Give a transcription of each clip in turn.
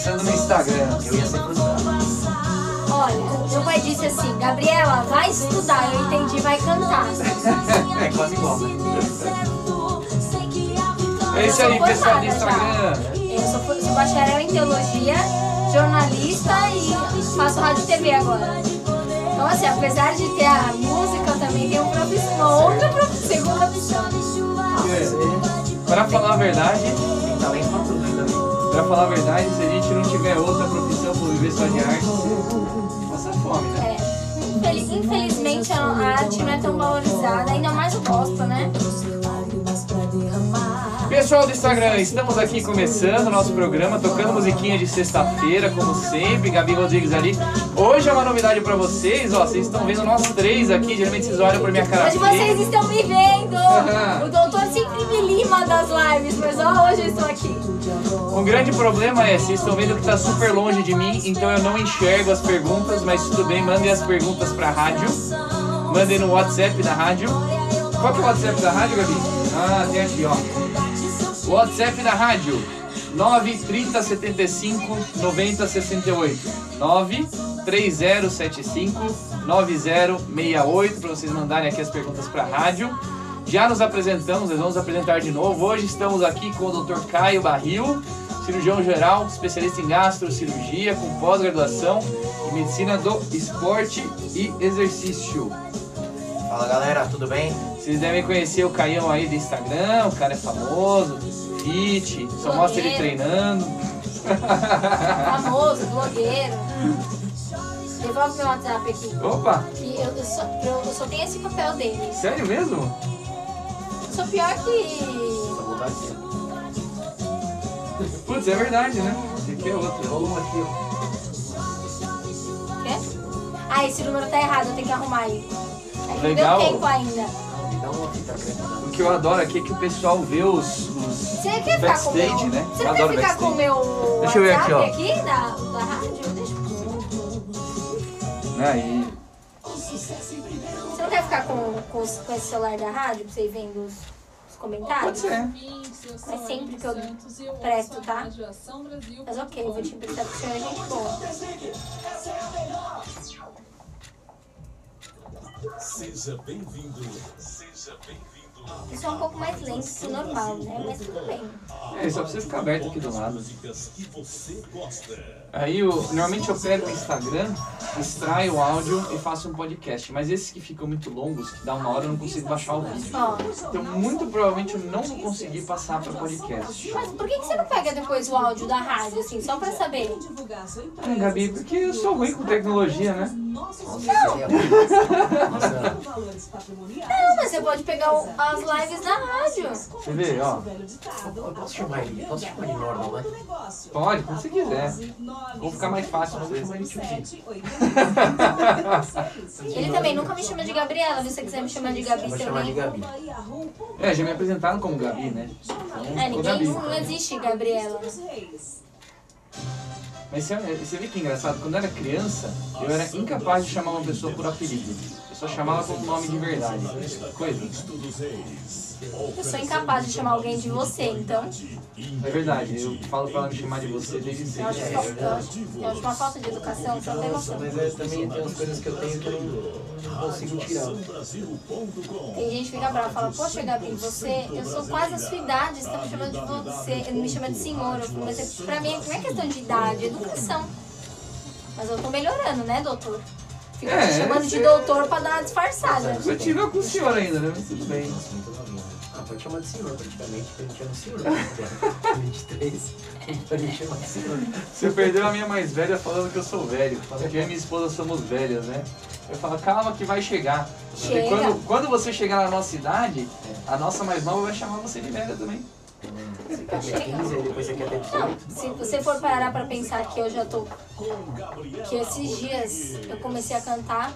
começando no Instagram. Eu ia ser frustrado. Olha, meu pai disse assim, Gabriela, vai estudar. Eu entendi, vai cantar. É quase igual, né? É isso aí, pessoal do Instagram. Eu sou, sou bacharel em teologia, jornalista e faço rádio e TV agora. Então assim, apesar de ter a música, também tenho profissão, uma outra profissão, segunda profissão. Pra falar a verdade, Tem talento pra tudo né? Pra falar a verdade, se a gente não tiver outra profissão por viver só de arte, passa fome, né? É, infeliz- infelizmente a arte não é tão valorizada, ainda mais o gospel, né? Pessoal do Instagram, estamos aqui começando o nosso programa, tocando musiquinha de sexta-feira, como sempre, Gabi Rodrigues ali. Hoje é uma novidade pra vocês, ó, vocês estão vendo nós três aqui, geralmente vocês olham pra minha cara Hoje feia. vocês estão me vendo! O doutor sempre me lima das lives, mas ó, hoje eu estou aqui. O grande problema é, vocês estão vendo que tá super longe de mim, então eu não enxergo as perguntas, mas tudo bem, mandem as perguntas pra rádio. Mandem no WhatsApp da rádio. Qual que é o WhatsApp da rádio, Gabi? Ah, tem aqui, ó. WhatsApp da rádio 93075 9068 93075 9068 para vocês mandarem aqui as perguntas para a rádio. Já nos apresentamos, nós vamos apresentar de novo. Hoje estamos aqui com o Dr. Caio Barril, cirurgião geral, especialista em gastrocirurgia, com pós-graduação em medicina do esporte e exercício. Fala galera, tudo bem? Vocês devem conhecer o Caião aí do Instagram, o cara é famoso, fit, só mostra ele Blogueiro. treinando. Famoso, blogueiro. Devolve meu WhatsApp aqui. Opa, eu, eu só, eu, eu só tenho esse papel dele. sério mesmo? Sou pior que. Putz, é verdade, né? Esse aqui é outro. Rolou um aqui, ó. Quê? Ah, esse número tá errado, eu tenho que arrumar aí. É que Legal. Não deu tempo ainda. O que eu adoro aqui é que o pessoal vê os, os Você quer ficar com o meu. backstage, né? Você Eu não quer ficar com o backstage. meu Deixa eu ver aqui, WhatsApp ó. aqui, da, da rádio? Deixa eu Aí, quer ficar com, com, os- com esse celular da rádio pra você ir vendo os, os pode comentários? ser. Mas sempre que eu presto, tá? Mas ok, eu vou te emprestar porque o senhor é gente boa. Seja bem-vindo. Seja bem-vindo. Isso é um pouco mais lento que o normal, né? Mas tudo bem. É, só precisa ficar aberto aqui do lado. Músicas que você gosta. Aí, eu, normalmente eu pego o Instagram, extraio o áudio e faço um podcast. Mas esses que ficam muito longos, que dá uma hora, eu não consigo baixar o vídeo. Então, muito provavelmente eu não vou conseguir passar para podcast. mas por que, que você não pega depois o áudio da rádio, assim, só pra saber? Ah, Gabi, porque eu sou ruim com tecnologia, né? Nossa, Nossa, Não, mas você pode pegar o- as lives da rádio. Você vê, ó. eu posso chamar ele? Posso chamar ele normal, né? Pode, quando você quiser. Vou ficar mais fácil Vamos vocês. chamar ele tio Ele também nunca me chama de Gabriela, se você quiser me chamar de Gabi Vou chamar de também. Gabi. É, já me apresentaram como Gabi, né? Então, É, ninguém Gabi. não existe Gabriela. Mas você, você vê que engraçado, quando eu era criança, eu era incapaz de chamar uma pessoa por apelido. Eu só chamava pelo nome de verdade. Coisa. Eu sou incapaz de chamar alguém de você, então. É verdade, eu falo pra ela me chamar de você desde sempre. fa- eu acho, acho uma falta de educação, não tem noção. Mas é, também tem umas coisas que eu tenho que eu não, consigo tirar. Tem gente que fica brava e fala, poxa Gabi, você, eu sou quase a sua idade, você tá me chamando de você, me chama de senhor. Mas é- pra mim não é questão de idade, é educação. Mas eu tô melhorando, né, doutor? Fico É, te chamando de doutor pra dar uma disfarçada. Você tirou com o senhor ainda, né? Mas tudo bem. Pode chamar de senhor, praticamente, porque a gente chama de senhor. né? 23, a gente chama de senhor. Você perdeu a minha mais velha falando que eu sou velho. Fala que eu e minha esposa somos velhas, né? Eu falo, calma que vai chegar. Porque Chega. quando, quando você chegar na nossa idade, a nossa mais nova vai chamar você de velha também. Você quer ter 15 e depois você quer ter Não, 18. se você for parar pra pensar que eu já tô. Que esses dias eu comecei a cantar.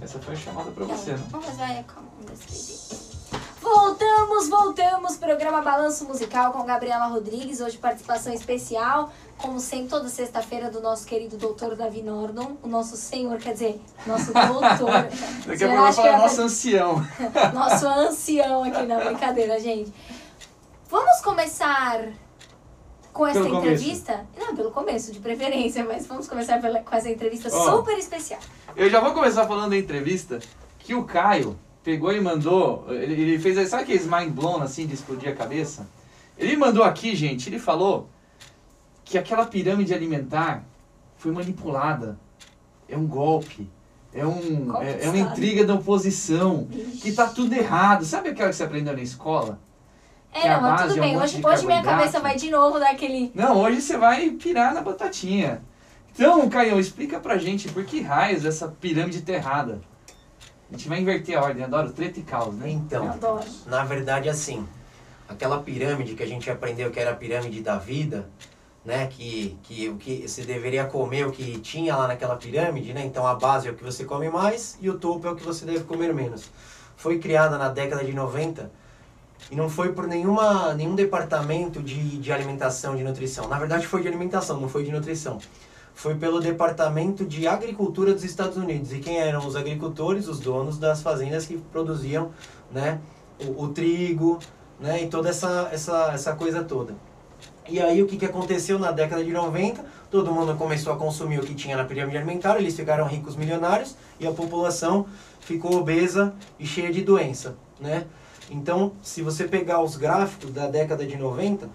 Essa foi a chamada pra você, né? não, mas vai, calma, um, dois, três. Voltamos, voltamos. Programa Balanço Musical com Gabriela Rodrigues. Hoje participação especial, como sempre, toda sexta-feira do nosso querido doutor Davi Nordon. O nosso senhor, quer dizer, nosso doutor. Daqui a pouco eu falar era- nosso ancião. nosso ancião aqui na brincadeira, gente. Vamos começar com essa Pelo começo. entrevista. Não, pelo começo, de preferência, mas vamos começar pela- com essa entrevista Ó. super especial. Eu já vou começar falando da entrevista que o Caio pegou e mandou. Ele, ele fez. Sabe aqueles mind blown assim de explodir a cabeça? Ele mandou aqui, gente, ele falou que aquela pirâmide alimentar foi manipulada. É um golpe. É, um, é, é uma intriga da oposição. Que tá tudo errado. Sabe aquela que você aprendeu na escola? É, não, mas tudo é um bem. Hoje, hoje minha cabeça vai de novo daquele. Não, hoje você vai pirar na batatinha. Então, Caio, explica pra gente por que raios essa pirâmide tá errada. A gente vai inverter a ordem, adoro treta e caos, né? Então, adoro. na verdade, assim, aquela pirâmide que a gente aprendeu que era a pirâmide da vida, né? Que, que o que você deveria comer o que tinha lá naquela pirâmide, né? Então a base é o que você come mais e o topo é o que você deve comer menos. Foi criada na década de 90 e não foi por nenhuma, nenhum departamento de, de alimentação, de nutrição. Na verdade foi de alimentação, não foi de nutrição. Foi pelo Departamento de Agricultura dos Estados Unidos. E quem eram os agricultores? Os donos das fazendas que produziam né, o, o trigo né, e toda essa, essa, essa coisa toda. E aí o que, que aconteceu na década de 90? Todo mundo começou a consumir o que tinha na pirâmide alimentar, eles ficaram ricos milionários e a população ficou obesa e cheia de doença. Né? Então, se você pegar os gráficos da década de 90,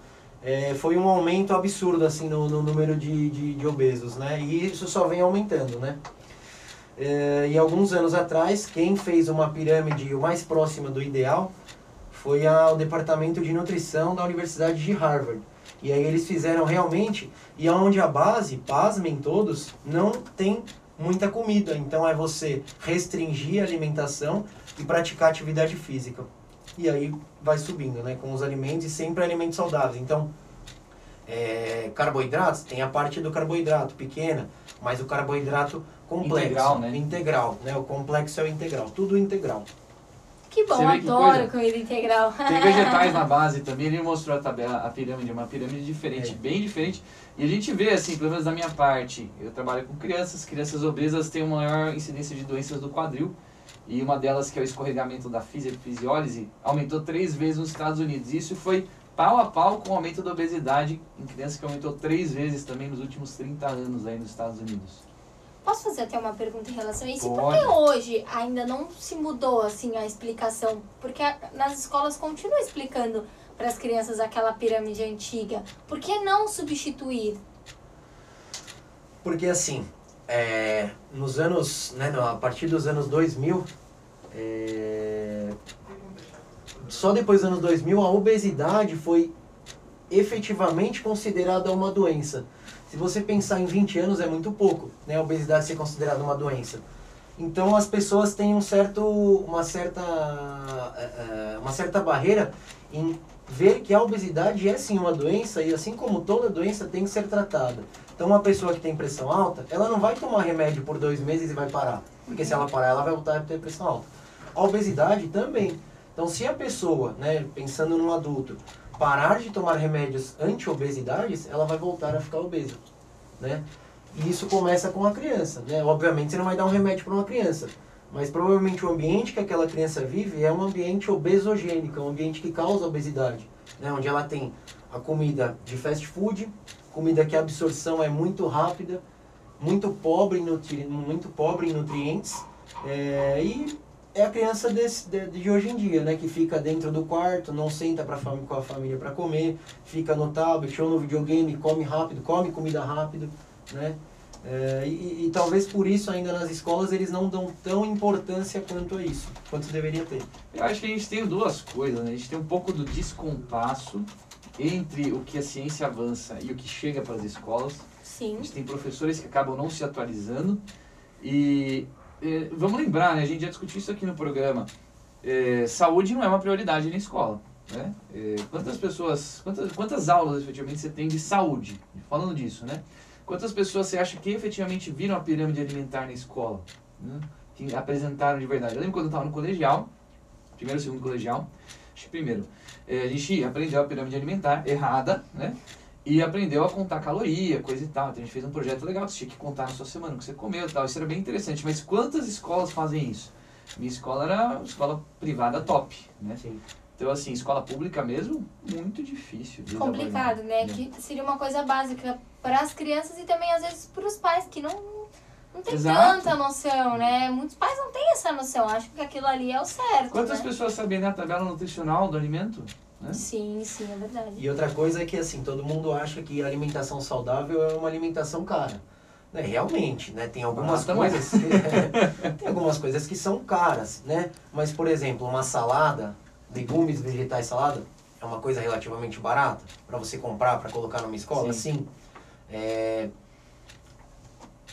é, foi um aumento absurdo assim no, no número de, de, de obesos, né? E isso só vem aumentando, né? É, e alguns anos atrás, quem fez uma pirâmide o mais próxima do ideal foi a, o departamento de nutrição da Universidade de Harvard. E aí eles fizeram realmente, e onde a base, pasmem todos, não tem muita comida. Então é você restringir a alimentação e praticar atividade física. E aí vai subindo, né? Com os alimentos e sempre alimentos saudáveis. Então, é, carboidratos, tem a parte do carboidrato pequena, mas o carboidrato complexo. Integral, né? Integral, né? O complexo é o integral, tudo integral. Que bom, que adoro coisa? comida integral. Tem vegetais na base também, ele mostrou a tabela, a pirâmide, uma pirâmide diferente, É. bem diferente. E a gente vê, assim, pelo menos da minha parte, eu trabalho com crianças, crianças obesas têm uma maior incidência de doenças do quadril. E uma delas, que é o escorregamento da fisi- fisiólise, aumentou três vezes nos Estados Unidos. Isso foi pau a pau com o aumento da obesidade em crianças que aumentou três vezes também nos últimos 30 anos aí nos Estados Unidos. Posso fazer até uma pergunta em relação a isso? E por Pode. que hoje ainda não se mudou assim a explicação? Porque a- nas escolas continua explicando para as crianças aquela pirâmide antiga. Por que não substituir? Porque assim, é, nos anos, né, a partir dos anos 2000, é, só depois dos anos 2000 a obesidade foi efetivamente considerada uma doença. Se você pensar em 20 anos é muito pouco, né, a obesidade ser considerada uma doença. Então as pessoas têm um certo, uma certa, é, é, uma certa barreira em ver que a obesidade é sim uma doença e assim como toda doença tem que ser tratada. Então uma pessoa que tem pressão alta, ela não vai tomar remédio por dois meses e vai parar. Porque se ela parar, ela vai voltar a ter pressão alta. A obesidade também. Então se a pessoa, né, pensando num adulto, parar de tomar remédios anti-obesidades, ela vai voltar a ficar obesa. Né? E isso começa com a criança. Né? Obviamente você não vai dar um remédio para uma criança. Mas provavelmente o ambiente que aquela criança vive é um ambiente obesogênico, é um ambiente que causa obesidade. Né? Onde ela tem a comida de fast food, comida que a absorção é muito rápida, muito pobre em, nutri muito pobre em nutrientes. é, e é a criança desse, de, de hoje em dia, né? Que fica dentro do quarto, não senta pra com a família para comer, fica no tablet ou no videogame, come rápido, come comida rápido, né? É, e, e talvez por isso ainda nas escolas eles não dão tão importância quanto a isso, quanto deveria ter. Eu acho que a gente tem duas coisas, né? A gente tem um pouco do descompasso entre o que a ciência avança e o que chega para as escolas. A Sim. gente tem professores que acabam não se atualizando. E eh, vamos lembrar, né? A gente já discutiu isso aqui no programa. Eh, saúde não é uma prioridade na escola. Né? Eh, quantas pessoas, quantas, quantas aulas efetivamente você tem de saúde? Falando disso, né? Quantas pessoas você acha que efetivamente viram a pirâmide alimentar na escola? né? Que apresentaram de verdade. Eu lembro quando eu estava no colegial, primeiro, segundo colegial, primeiro, eh, a gente aprendeu a pirâmide alimentar errada, né? E aprendeu a contar caloria, coisa e tal. Então a gente fez um projeto legal, você tinha que contar na sua semana o que você comeu e tal. Isso era bem interessante. Mas quantas escolas fazem isso? Minha escola era uma escola privada top, né? Sim. Então, assim, escola pública mesmo, muito difícil. Complicado, né? É. Que seria uma coisa básica para as crianças e também às vezes para os pais que não não tem Exato. tanta noção, né? Muitos pais não têm essa noção, acham que aquilo ali é o certo, Quantas né? pessoas sabem ler a tabela nutricional do alimento? Né? Sim, sim, é verdade. E outra coisa é que assim, todo mundo acha que a alimentação saudável é uma alimentação cara. Né? Realmente, né? Tem algumas não é. coisas. tem algumas coisas que são caras, né? Mas, por exemplo, uma salada, legumes, vegetais, salada, é uma coisa relativamente barata para você comprar, para colocar numa escola, Sim. sim. É,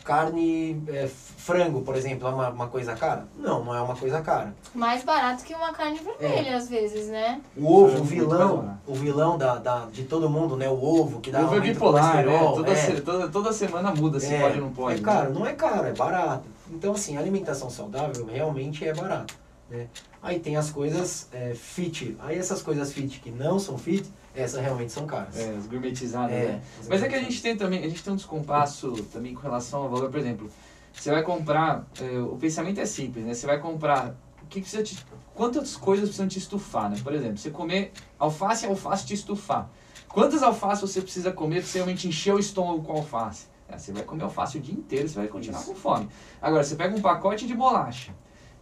Carne, é, frango, por exemplo, é uma, uma coisa cara? Não, não é uma coisa cara. Mais barato que uma carne É. vermelha, às vezes, né? O ovo, o muito vilão, barato. o vilão da, da, de todo mundo, né? O ovo que dá Ovo é o bipolar, né? colesterol, Toda, é. se- toda, toda semana muda se É, pode ou não pode. É né? caro, não é caro, é barato. Então, assim, a alimentação saudável realmente é barata. Né? Aí tem as coisas é, fit. Aí essas coisas fit que não são fit, essas realmente são caras. É, as gourmetizadas, É, né? as Mas é que a gente tem também, a gente tem um descompasso também com relação ao valor, por exemplo, você vai comprar, é, o pensamento é simples, né? Você vai comprar, o que precisa te, quantas coisas precisam te estufar, né? Por exemplo, você comer alface, alface te estufar. Quantas alfaces você precisa comer para você realmente encher o estômago com alface? É, você vai comer alface o dia inteiro, você vai continuar com fome. Agora, você pega um pacote de bolacha,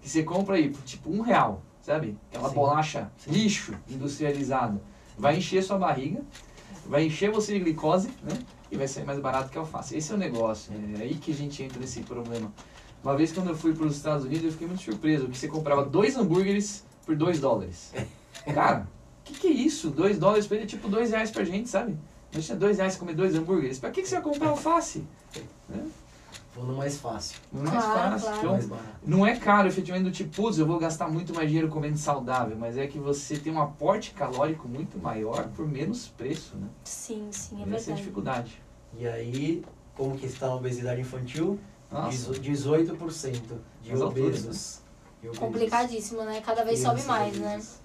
que você compra aí por tipo um real, sabe? Aquela Sim. bolacha Sim. lixo, industrializada. Vai encher sua barriga, vai encher você de glicose, né? E vai sair mais barato que a alface. Esse é o negócio. É aí que a gente entra nesse problema. Uma vez quando eu fui para os Estados Unidos, eu fiquei muito surpreso. Que você comprava dois hambúrgueres por dois dólares. Cara, o que, que é isso? Dois dólares pra ele é tipo dois reais pra gente, sabe? Mas tinha dois reais comer dois hambúrgueres. Pra que, que você vai comprar alface? Vou no mais fácil, Não é mais Claro, fácil. claro. Então, mais não é caro, efetivamente, do tipo, putz, eu vou gastar muito mais dinheiro comendo saudável, mas é que você tem um aporte calórico muito maior por menos preço, né? Sim, sim, é Essa é a verdade. dificuldade. E aí, como que está a obesidade infantil? Nossa, 18% de alturas, obesos. Obesos. Complicadíssimo, né? Cada vez sobe mais, né? obesas.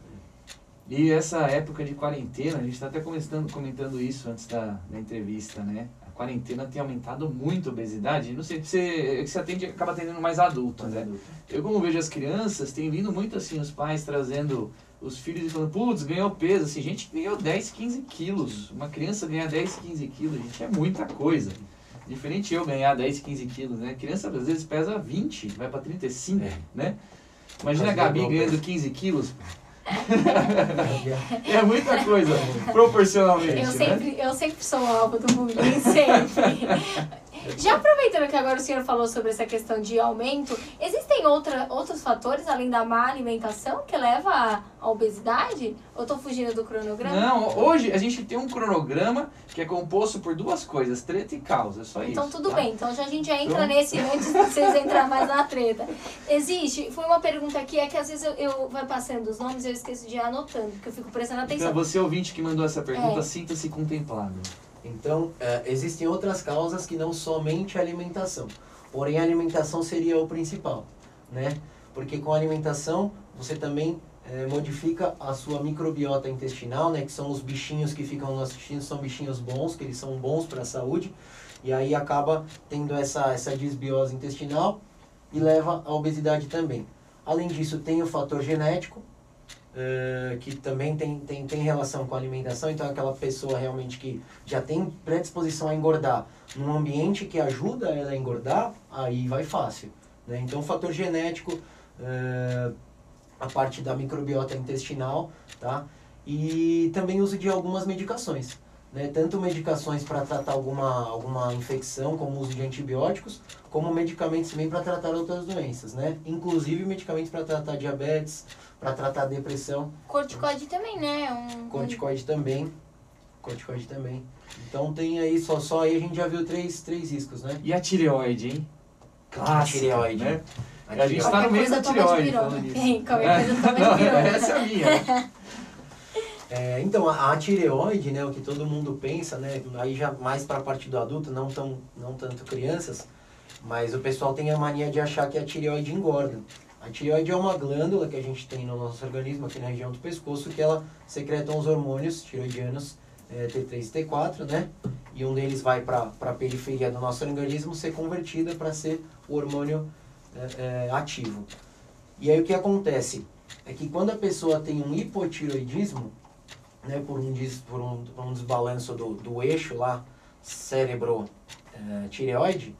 E essa época de quarentena, a gente está até começando, comentando isso antes da, da entrevista, né? A quarentena tem aumentado muito a obesidade. Não sei, você, é que você atende, acaba atendendo mais adultos, né? Eu, como vejo as crianças, tem vindo muito assim, os pais trazendo os filhos e falando, putz, ganhou peso. Assim, gente ganhou 10, 15 quilos. Uma criança ganhar 10, 15 quilos, gente, é muita coisa. Diferente eu ganhar 10, 15 quilos, né? Criança às vezes pesa 20, vai pra 35, É. né? Imagina a Quase Gabi ganhando peso. 15 quilos. É muita coisa, proporcionalmente, Eu né? sempre, eu sempre sou alvo do bullying, sempre. Já aproveitando que agora o senhor falou sobre essa questão de aumento, existem outra, outros fatores além da má alimentação que leva à- obesidade? Ou tô fugindo do cronograma? Não, hoje a gente tem um cronograma que é composto por duas coisas, treta e causa, é só isso. Então tudo tá? bem, então já a gente já entra Então- nesse antes de vocês entrar mais na treta. Existe, foi uma pergunta aqui, é que às vezes eu, eu vai passando os nomes e eu esqueço de ir anotando, porque eu fico prestando atenção. Então, você ouvinte que mandou essa pergunta, É. sinta-se contemplado. Então, é, existem outras causas que não somente a alimentação. Porém, a alimentação seria o principal, né? Porque com a alimentação, você também é, modifica a sua microbiota intestinal, né? Que são os bichinhos que ficam no nosso intestino, são bichinhos bons, que eles são bons para a saúde. E aí acaba tendo essa, essa desbiose intestinal e leva à obesidade também. Além disso, tem o fator genético, eh, que também tem, tem, tem relação com a alimentação, então aquela pessoa realmente que já tem predisposição a engordar num ambiente que ajuda ela a engordar, aí vai fácil. Né? Então, o fator genético, eh, a parte da microbiota intestinal, tá? E também uso de algumas medicações. Né? Tanto medicações para tratar alguma, alguma infecção, como uso de antibióticos, como medicamentos também para tratar outras doenças, né? Inclusive medicamentos para tratar diabetes, para tratar depressão, Corticoide também, né? Um, corticoide também, corticoide também. Então tem aí, só, só aí a gente já viu três, três riscos, né? E a tireoide, hein? Clássica, tireoide. né? A A gente tireoide. tá no meio coisa da tireoide? Qualquer coisa toma de pirona. essa é a minha. É, então, a, a tireoide, né, o que todo mundo pensa, né, aí já mais para a parte do adulto, não, tão, não tanto crianças, mas o pessoal tem a mania de achar que a tireoide engorda. A tireoide é uma glândula que a gente tem no nosso organismo, aqui na região do pescoço, que ela secreta os hormônios tiroidianos é, T3 e T4, né? E um deles vai para a periferia do nosso organismo ser convertida para ser o hormônio é, é, ativo. E aí o que acontece? é que quando a pessoa tem um hipotiroidismo, né, por um, por um, por um desbalanço do, do eixo lá, cérebro-tireoide,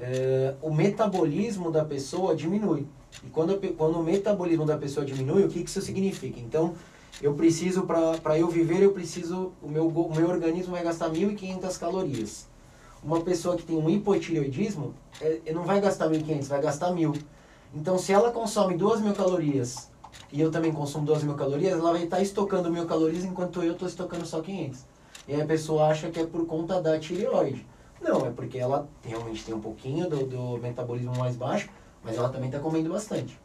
eh, o metabolismo da pessoa diminui. E quando, quando o metabolismo da pessoa diminui, o que, que isso significa? Então, eu preciso, para eu viver, eu preciso, o meu, o meu organismo vai gastar 1.500 calorias. Uma pessoa que tem um hipotireoidismo, é, é, não vai gastar 1.500, vai gastar 1.000. Então, se ela consome 2.000 calorias e eu também consumo 2.000 calorias, ela vai estar estocando 1.000 calorias enquanto eu estou estocando só 500. E aí a pessoa acha que é por conta da tireoide. Não, é porque ela realmente tem um pouquinho do, do metabolismo mais baixo, mas ela também está comendo bastante.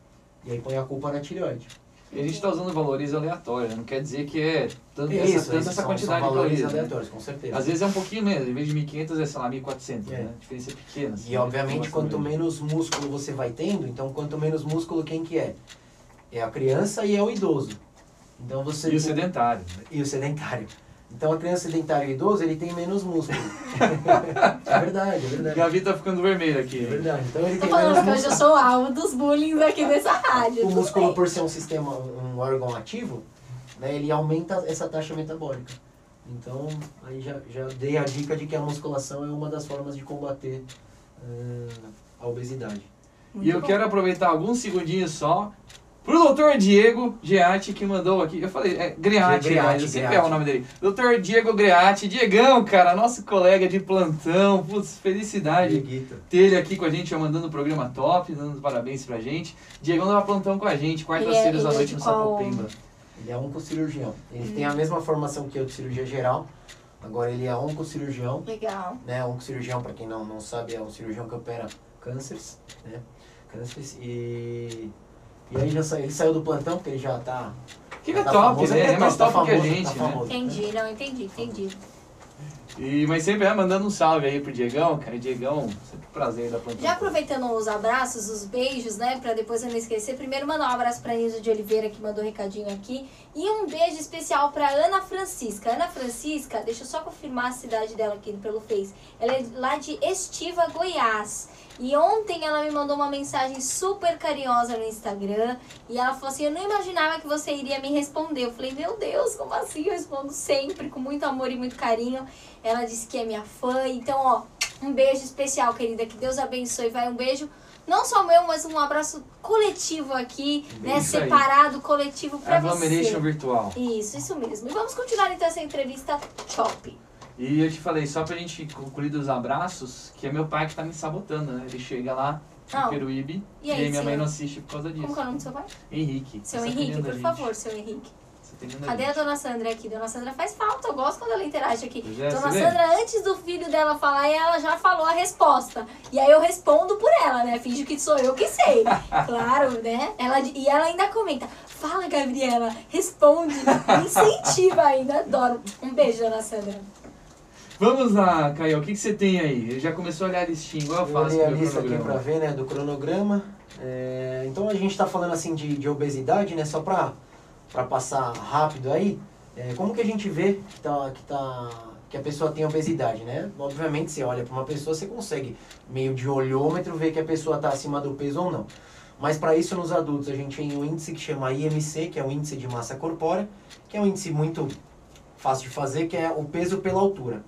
E aí põe a culpa na tireoide. E a gente está usando valores aleatórios, né? não quer dizer que é tanto Isso, essa, isso, essa são- quantidade são de valores né? aleatórios, com certeza. Às vezes é um pouquinho menos, em vez de 1.500 é, sei lá, 1.400, É. né? A diferença é pequena. assim, E obviamente quanto menos músculo você vai tendo, então quanto menos músculo quem que é? É a criança e é o idoso. Então você E o sedentário. né? e o sedentário. Então a criança sedentária e o idoso, ele tem menos músculo. é verdade, é verdade. Gavi tá ficando vermelho aqui. É verdade. Então ele Tô tem falando menos que hoje eu músculo. sou alvo dos bullying aqui dessa rádio. O músculo bem. por ser um sistema, um órgão ativo, né, ele aumenta essa taxa metabólica. Então, aí já, já dei a dica de que a musculação é uma das formas de combater eh, a obesidade. E eu bom. quero aproveitar alguns segundinhos só pro doutor Diego Geatti que mandou aqui. Eu falei, é Greati, Greati, eu sempre Greati. erro o nome dele. Doutor Diego Greati. Diegão, cara, nosso colega de plantão. Putz, felicidade Dieguito. ter ele aqui com a gente, mandando o programa top, dando parabéns pra gente. Diegão dava plantão com a gente, quartas-feiras Ele é- à é noite no qual- Sapopemba. Ele é oncocirurgião. Ele Hum. tem a mesma formação que eu de cirurgia geral. Agora ele é oncocirurgião. Legal. Né? Oncocirurgião, para quem não, não sabe, é um cirurgião que opera cânceres. Né? Cânceres. E, e aí já sa- ele saiu do plantão, porque ele já tá. Que já é tá top, famoso. né? Ele É mais tá top que a famoso, gente, tá né? famoso. Entendi, não, entendi, entendi. E, mas sempre é mandando um salve aí pro Diegão, cara. Diegão, sempre um prazer da plantão. Já aproveitando os abraços, os beijos, né? Pra depois eu não esquecer. Primeiro mandar um abraço pra Nilza de Oliveira, que mandou um recadinho aqui. E um beijo especial pra Ana Francisca. Ana Francisca, deixa eu só confirmar a cidade dela aqui pelo Face. Ela é lá de Estiva, Goiás. E ontem ela me mandou uma mensagem super carinhosa no Instagram. E ela falou assim: Eu não imaginava que você iria me responder. Eu falei: Meu Deus, como assim? Eu respondo sempre, com muito amor e muito carinho. Ela disse que é minha fã. Então, ó, um beijo especial, querida. Que Deus abençoe. Vai um beijo, não só meu, mas um abraço coletivo aqui, né? Isso aí. Separado, coletivo pra Agglomeration você. virtual. Isso, isso mesmo. E vamos continuar então essa entrevista top. E eu te falei, só pra gente concluir dos abraços, que é meu pai que tá me sabotando, né? Ele chega lá no Peruíbe e e aí, minha mãe não assiste por causa Como disso. que é o nome do seu pai? Henrique. Seu tá Henrique, por favor, seu Henrique. A Cadê a dona Sandra aqui? Dona Sandra faz falta, eu gosto quando ela interage aqui. É, dona você vê? Sandra, antes do filho dela falar, ela já falou a resposta. E aí eu respondo por ela, né? Finge que sou eu que sei. Claro, né? Ela, e ela ainda comenta: Fala, Gabriela, responde. Incentiva ainda, adoro. Um beijo, dona Sandra. Vamos lá, Caio, o que, que você tem aí? Ele já começou a olhar a listinha, igual eu Eu faço olhei a lista aqui cronograma. ver, né, do cronograma. É, então a gente está falando assim de, de obesidade, né, só para passar rápido aí. É, como que a gente vê que, tá, que, tá, que a pessoa tem obesidade, né? Obviamente, você olha para uma pessoa, você consegue, meio de olhômetro, ver que a pessoa está acima do peso ou não. Mas para isso, nos adultos, a gente tem um índice que chama IMC, que é o índice de massa corpórea, que é um índice muito fácil de fazer, que é o peso pela altura.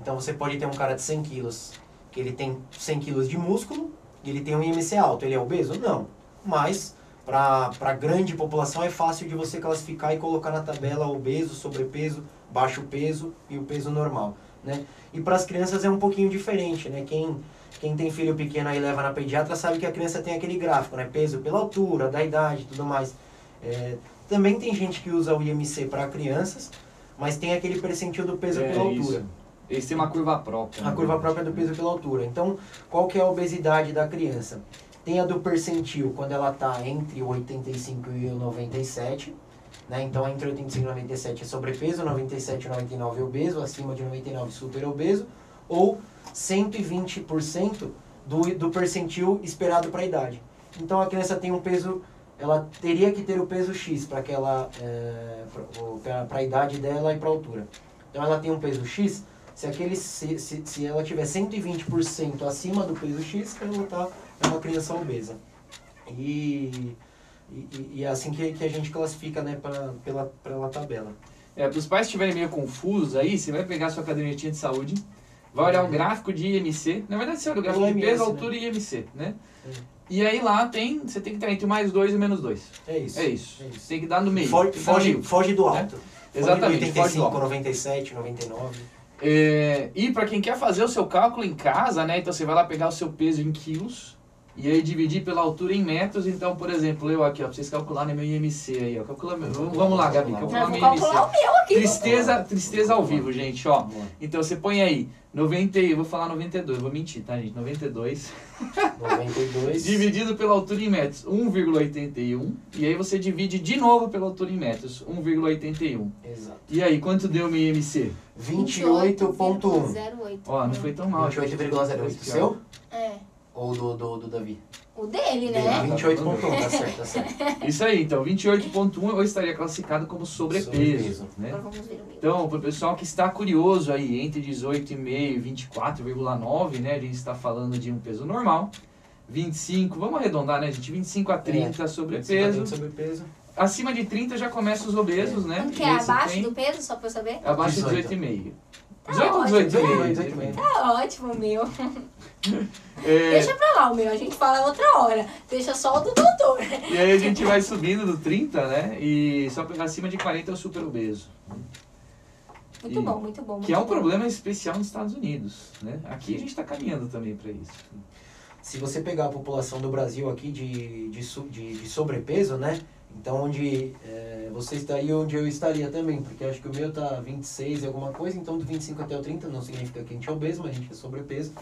Então você pode ter um cara de 100 quilos, que ele tem 100 quilos de músculo, e ele tem um IMC alto. Ele é obeso? Não. Mas, para a grande população, é fácil de você classificar e colocar na tabela obeso, sobrepeso, baixo peso e o peso normal. Né? E para as crianças é um pouquinho diferente. Né? Quem, quem tem filho pequeno e leva na pediatra sabe que a criança tem aquele gráfico, né? peso pela altura, da idade e tudo mais. É, também tem gente que usa o IMC para crianças, mas tem aquele percentil do peso É, pela isso. Eles têm uma curva própria. A né? curva própria do peso pela altura. Então, qual que é a obesidade da criança? Tem a do percentil, quando ela está entre o 85 e o 97. Né? Então, entre 85 e 97 é sobrepeso, 97 e 99 é obeso, acima de 99 super obeso. Ou 120% do, do percentil esperado para a idade. Então, a criança tem um peso, ela teria que ter o peso X para aquela, é, para a idade dela e para a altura. Então, ela tem um peso X, se, aquele, se, se, se ela tiver 120% acima do peso X, ela tá, é uma criança obesa. E E, e- é assim que, que a gente classifica, né, pra, pela, pela tabela. É, para os pais que estiverem meio confusos aí, você vai pegar sua cadernetinha de saúde, vai olhar o gráfico de IMC. Na verdade, você olha o gráfico de OMS, peso, né? altura e IMC, né? É. E aí lá tem, você tem que estar entre o mais 2 e o menos 2. É isso. É isso. É isso. tem que dar no meio. Foge, foge, foge do Né? alto. Exatamente, foge do 85, alto. 97, 99. É, e para quem quer fazer o seu cálculo em casa, né? Então você vai lá pegar o seu peso em quilos e aí dividir pela altura em metros. Então, por exemplo, eu aqui, ó, pra vocês calcularem meu IMC aí, ó. Calcula meu. Vamos vamos lá, Gabi, vou meu calcular IMC. o meu aqui. Tristeza, tristeza ao vivo, gente, ó. Então você põe aí 90, e- eu vou falar 92, vou mentir, tá, gente? 92 92. dividido pela altura em metros, 1,81. E aí você divide de novo pela altura em metros, 1,81. Exato. E aí, quanto deu meu IMC? 28.1. 28,08. Ó, não foi tão mal. 28,08. Seu? É. Ou do, do, do Davi? O dele, né? Ah, tá. 28.1, tá certo, tá certo. Isso aí, então, 28.1 eu estaria classificado como sobrepeso, Sobrepeso. né? Agora vamos ver o meu. Então, para o pessoal que está curioso aí, entre 18,5 e 24,9, né? A gente está falando de um peso normal. 25, vamos arredondar, né, gente? 25 a 30 sobrepeso. Sobrepeso. Acima de 30 já começa os obesos, né? Como que é? Abaixo tem- do peso, só pra eu saber? Abaixo de 18. 18,5. Tá 18 ou ótimo. 18,5? 18,5. Tá ótimo o meu. É, Deixa pra lá o meu, a gente fala outra hora. Deixa só o do doutor. e aí a gente vai subindo do 30, né? E só pegar acima de 40 é o super obeso. Muito E- bom, muito bom. Que é um muito bom. problema especial nos Estados Unidos, né? Aqui a gente está caminhando também para isso. Se você pegar a população do Brasil aqui de, de, de, de sobrepeso, né? Então, onde é, você estaria onde eu estaria também, porque acho que o meu tá 26 e alguma coisa, então do 25 até o 30 não significa que a gente é obeso, mas a gente é sobrepeso.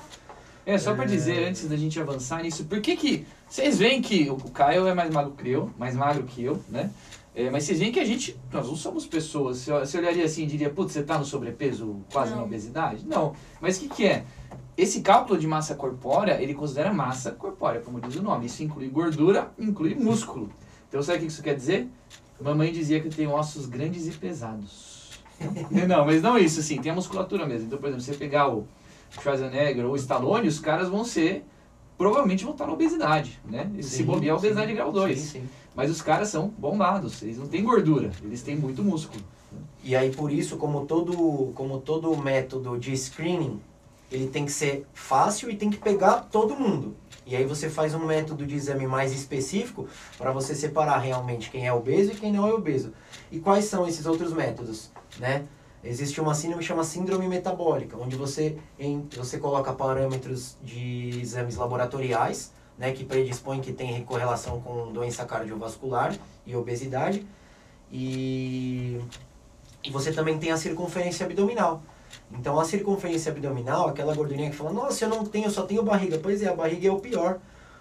É, só para É. dizer, antes da gente avançar nisso, por que que... Vocês veem que o Caio é mais magro que eu, mais magro que eu, né? É, mas vocês veem que a gente, nós não somos pessoas. Você, você olharia assim e diria, putz, você tá no sobrepeso, quase Não. na obesidade? Não. Mas o que que é? Esse cálculo de massa corpórea, ele considera massa corpórea, como diz o nome. Isso inclui gordura, inclui músculo. Então sabe o que isso quer dizer? Mamãe dizia que eu tenho ossos grandes e pesados. não, mas não isso, assim, tem a musculatura mesmo. Então, por exemplo, você pegar o Schwarzenegger ou o Stallone, os caras vão ser, provavelmente vão estar na obesidade, né? E se Sim, bobear, sim. obesidade grau 2. Sim, sim. Mas os caras são bombados, eles não têm gordura, eles têm muito músculo. E aí, por isso, como todo, como todo método de screening, ele tem que ser fácil e tem que pegar todo mundo. E aí você faz um método de exame mais específico para você separar realmente quem é obeso e quem não é obeso. E quais são esses outros métodos, né? Existe uma síndrome que chama síndrome metabólica, onde você, em, você coloca parâmetros de exames laboratoriais, né, que predispõem que tem correlação com doença cardiovascular e obesidade. E e você também tem a circunferência abdominal. Então a circunferência abdominal, aquela gordurinha que fala, nossa, eu não tenho, eu só tenho barriga. Pois é, a barriga é o pior.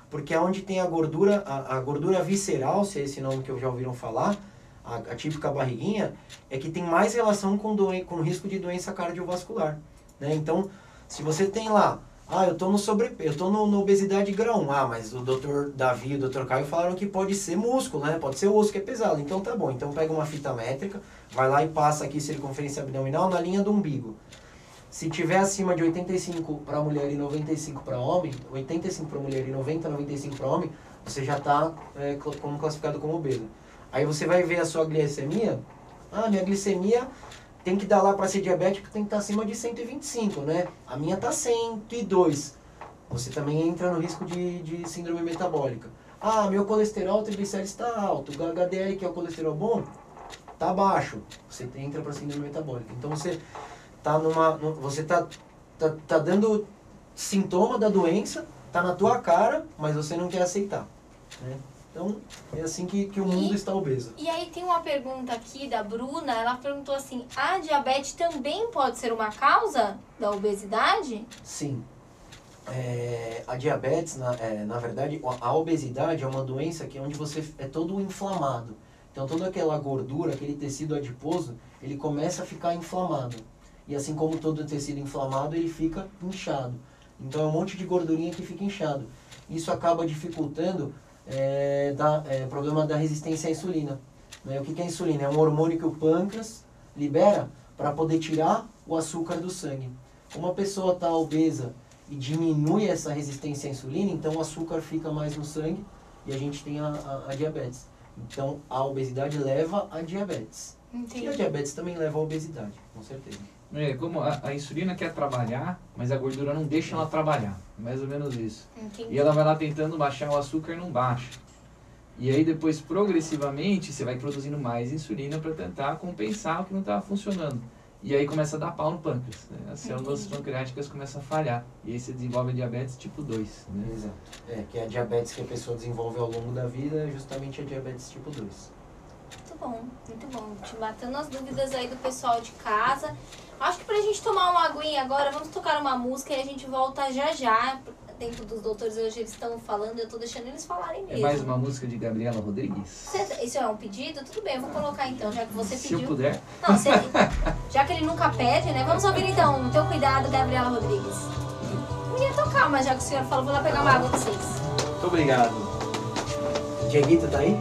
Porque é onde tem a gordura, a, a gordura visceral, se é esse nome que já ouviram falar, a, a típica barriguinha, é que tem mais relação com, doen com risco de doença cardiovascular. Né? Então, se você tem lá, ah, eu tô no sobrepeso, eu tô no, no obesidade grau 1, ah, mas o Dr. Davi e o Dr. Caio falaram que pode ser músculo, né? Pode ser osso que é pesado. Então tá bom, então pega uma fita métrica, vai lá e passa aqui circunferência abdominal na linha do umbigo. Se tiver acima de 85 para mulher e 95 para homem, 85 para mulher e 90, 95 para homem, você já está é, como classificado como obeso. Aí você vai ver a sua glicemia. Ah, minha glicemia tem que dar lá para ser diabético, tem que estar acima de 125, né? A minha tá 102. Você também entra no risco de, de síndrome metabólica. Ah, meu colesterol triglicérides está alto, o HDL, que é o colesterol bom, tá baixo. Você entra para síndrome metabólica. Então você tá numa, nu- você tá, tá, tá dando sintoma da doença, tá na tua cara, mas você não quer aceitar. né? Então é assim que, que o mundo E- está obeso. E aí tem uma pergunta aqui da Bruna, ela perguntou assim, a diabetes também pode ser uma causa da obesidade? Sim. É, a diabetes, na, é, na verdade, a- a obesidade é uma doença que é onde você é todo inflamado. Então, toda aquela gordura, aquele tecido adiposo, ele começa a ficar inflamado. E assim como todo tecido inflamado, ele fica inchado. Então, é um monte de gordurinha que fica inchado. Isso acaba dificultando é, da, é, problema da resistência à insulina. Né? O que que é a insulina? É um hormônio que o pâncreas libera para poder tirar o açúcar do sangue. Como a pessoa está obesa e diminui essa resistência à insulina, então o açúcar fica mais no sangue e a gente tem a, a, a diabetes. Então a obesidade leva a diabetes. E a Entendi. diabetes também leva a obesidade, com certeza. É, como a, a insulina quer trabalhar, mas a gordura não deixa ela trabalhar. Mais ou menos isso. Entendi. E ela vai lá tentando baixar o açúcar, não baixa. E aí depois, progressivamente, você vai produzindo mais insulina para tentar compensar o que não estava funcionando. E aí começa a dar pau no pâncreas. Né? As células Entendi. pancreáticas começam a falhar. E aí você desenvolve a diabetes tipo 2. Né? Exato. É, que a diabetes que a pessoa desenvolve ao longo da vida é justamente a diabetes tipo 2. Muito bom, muito bom. Te matando as dúvidas aí do pessoal de casa. Acho que pra gente tomar uma aguinha agora, vamos tocar uma música e a gente volta já já. Dentro dos doutores hoje eles estão falando, eu tô deixando eles falarem É mesmo. mais uma música de Gabriela Rodrigues. Você- Isso é um pedido? Tudo bem, eu vou colocar então, já que você Se eu pediu. puder. Não, você- já que ele nunca pede, né? Vamos ouvir então, teu cuidado, Gabriela Rodrigues. Não ia tocar, mas já que o senhor falou, vou lá pegar uma água pra vocês. Muito obrigado. Dieguito tá aí?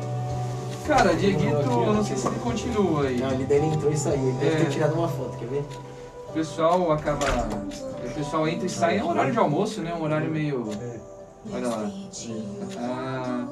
Cara, Dieguito, eu não sei se ele continua aí. Não, ele dele entrou e saiu. Ele deve É. ter tirado uma foto, quer ver? O pessoal acaba. O pessoal entra e sai, é um horário de almoço, né? Um horário meio. Olha lá. Ah,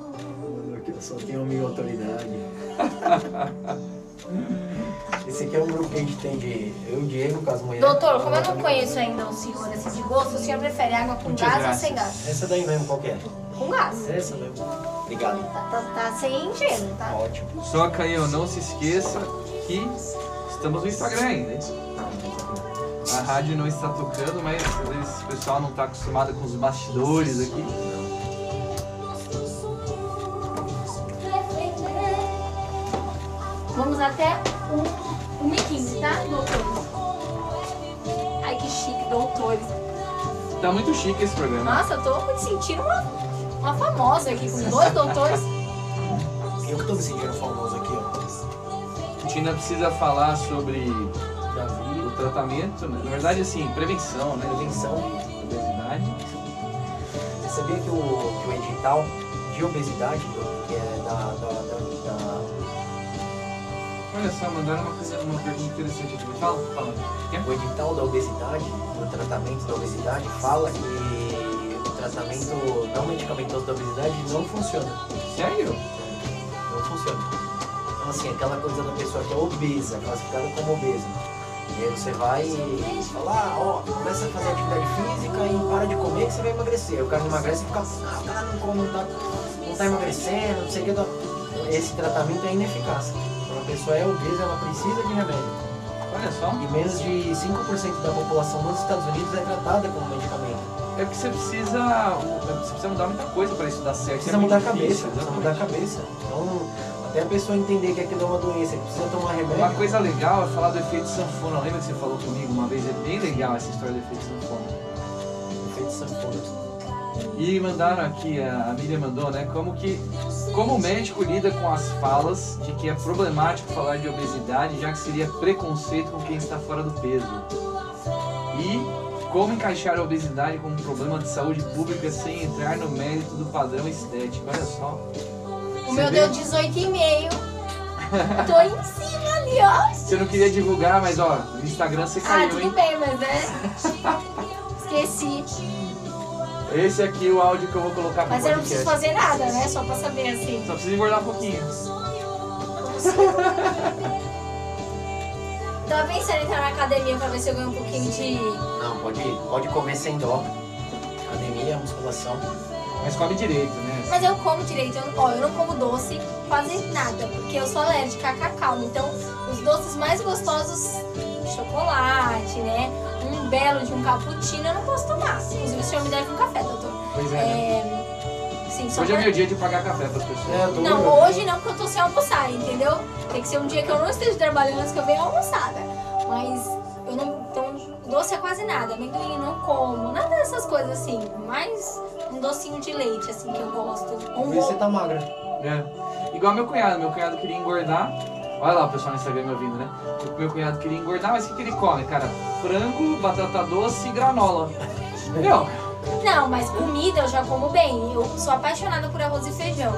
Aqui só tem homem e autoridade. Esse aqui é um grupo que a gente tem de eu, Diego, com as mulheres. Doutor, como eu não conheço ainda o senhor assim de gosto, o senhor prefere água com Muitas gás ou sem gás? Essa daí mesmo, qual que é? Com gás. Essa mesmo. Obrigado. Tá, tá, tá sem gelo, tá? Ótimo. só eu não se esqueça que estamos no Instagram ainda. hein? A rádio não está tocando, mas às vezes o pessoal não está acostumado com os bastidores aqui. Vamos até o, o 1h15, tá, doutores? Ai, que chique, doutores. Tá muito chique esse programa. Nossa, eu tô me sentindo uma, uma famosa aqui, com dois doutores. Eu que tô me sentindo famoso aqui, ó. A gente ainda precisa falar sobre tratamento, né? na verdade assim, prevenção, né? Prevenção. Obesidade. Você sabia que o, que o edital de obesidade, que é da, da, da, da- Olha só, mandaram uma, coisa, uma pergunta interessante aqui. Fala, fala. O edital da obesidade, do tratamento da obesidade, fala que o tratamento não medicamentoso da obesidade não funciona. Sério? Não funciona. Então, assim, aquela coisa da pessoa que é obesa, classificada como obesa. E aí você vai e fala, ah, ó, começa a fazer atividade física e para de comer que você vai emagrecer. O cara emagrece e fica, ah, o cara não come, não tá, não tá emagrecendo, não sei o que. Esse tratamento é ineficaz. Quando a pessoa é obesa, ela precisa de remédio. Olha só. E menos de 5% da população nos Estados Unidos é tratada com medicamento. É porque você precisa. Você precisa mudar muita coisa para isso dar certo. Precisa É mudar a cabeça, difícil, precisa mudar a cabeça. Então, até a pessoa entender que aquilo é uma doença, que precisa tomar remédio. Uma coisa legal é falar do efeito sanfona. Lembra que você falou comigo uma vez? É bem legal essa história do efeito sanfona. Efeito sanfona. E mandaram aqui, a a Miriam mandou, né? Como que. Como o médico lida com as falas de que é problemático falar de obesidade, já que seria preconceito com quem está fora do peso. E como encaixar a obesidade como um problema de saúde pública sem entrar no mérito do padrão estético. Olha só. O Você meu deu 18,5. Tô em cima ali, ó. Você não queria divulgar, mas ó, no Instagram você Ah, caiu, tudo hein? bem, mas né? Esqueci. Esse aqui é o áudio que eu vou colocar pro Mas eu não preciso fazer nada, né? Só pra saber assim. Só precisa engordar um pouquinho. Tava pensando em entrar na academia pra ver se eu ganho um pouquinho de. Não, pode, pode comer sem dó. Academia, musculação. Mas come direito, né? Mas eu como direito, eu, ó, eu não como doce quase nada, porque eu sou alérgica a cacau. Então, os doces mais gostosos, chocolate, né? Um belo de um cappuccino, eu não posso tomar. Inclusive, o senhor me deve um café, doutor. Pois é. né? É, sim, Hoje é pra- meu dia de pagar café pras pessoas. É, Não, hoje não, porque eu tô sem almoçar, entendeu? Tem que ser um dia que eu não esteja trabalhando, antes que eu venha almoçada. Mas eu não. Então, doce é quase nada. Amendoim não como. Nada dessas coisas assim. Mais um docinho de leite, assim, que eu gosto. Um Vê se você tá magra. É. Igual meu cunhado. Meu cunhado queria engordar. Olha lá o pessoal no Instagram me ouvindo, né? Meu cunhado queria engordar, mas o que, que ele come, cara? Frango, batata doce e granola. Meu, Não, mas comida eu já como bem. Eu sou apaixonada por arroz e feijão.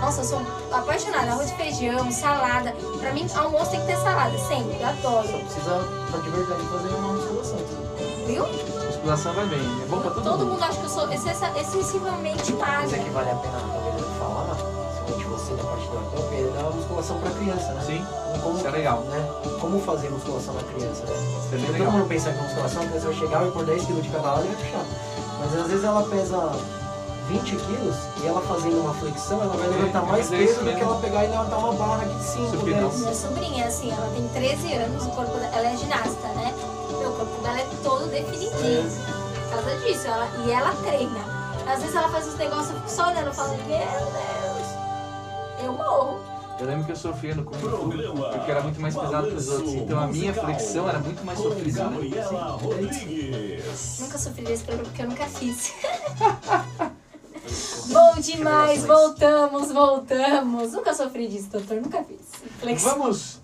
Nossa, eu sou apaixonada. Arroz e feijão, salada. Pra mim, almoço tem que ter salada, sempre. Eu Só adoro. precisa, pra de verdade, fazer uma musculação. Viu? Musculação vai bem. É bom pra todo, Todo mundo. mundo acha que eu sou excessa- excessivamente Mas é magra. que vale a pena talvez eu falar. Se principalmente você da parte do ortop, é da musculação para criança, né? Sim, Como, isso é legal. Né? Como fazer musculação na criança, né? Isso é bem Todo legal. mundo pensa que musculação, a pessoa chegar e pôr 10 kg de cada lado e vai puxar. Mas às vezes ela pesa 20 quilos e ela fazendo uma flexão, ela vai É, levantar mas mais é peso isso do que ela pegar e levantar uma barra de 5, Supinão. 10. Minha sobrinha, assim, ela tem 13 anos, o corpo dela, ela é ginasta, né? Dela é todo definidinho. Por causa disso, ela, e ela treina. Às vezes ela faz uns negócios, eu fico só olhando, eu falo, meu Deus, eu morro. Eu lembro que eu sofria no Kung Fu porque era muito mais pesado que os outros. Então a minha flexão era muito mais sofrida. né? Nunca sofri desse problema porque eu nunca fiz. Bom demais, voltamos, voltamos. Nunca sofri disso, doutor, nunca fiz. Flexão. Vamos.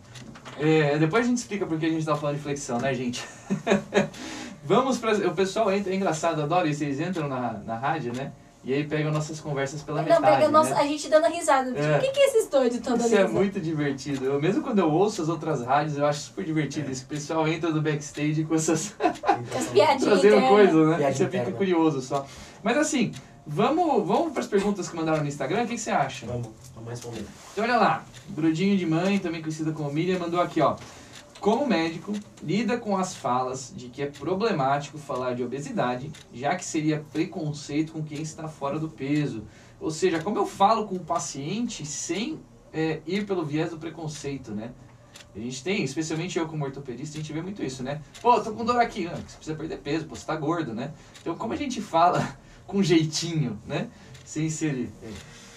É, depois a gente explica porque a gente tá falando de flexão, né, gente? Vamos pra. O pessoal entra, é engraçado, adora isso. Eles entram na, na rádio, né? E aí pegam nossas conversas pela Não, metade. pega nossa, né? a gente dando risada. Tipo, É. O que, que esses doidos estão dando Isso é muito divertido. Eu, mesmo quando eu ouço as outras rádios, eu acho super divertido. Isso. O pessoal entra do backstage com essas. As piadinhas trazendo coisa, né? Piadinha Você fica curioso só. Mas assim, vamos, vamos para as perguntas que mandaram no Instagram. O que, que você acha? Vamos, vamos responder. Então olha lá, Brudinho de Mãe, também conhecida como Miriam, mandou aqui, ó. Como médico, lida com as falas de que é problemático falar de obesidade, já que seria preconceito com quem está fora do peso. Ou seja, como eu falo com o paciente sem é, ir pelo viés do preconceito, né? A gente tem, especialmente eu como ortopedista, a gente vê muito isso, né? Pô, tô com dor aqui, não, você precisa perder peso, pô, você tá gordo, né? Então como a gente fala com jeitinho, né? Sem ser é,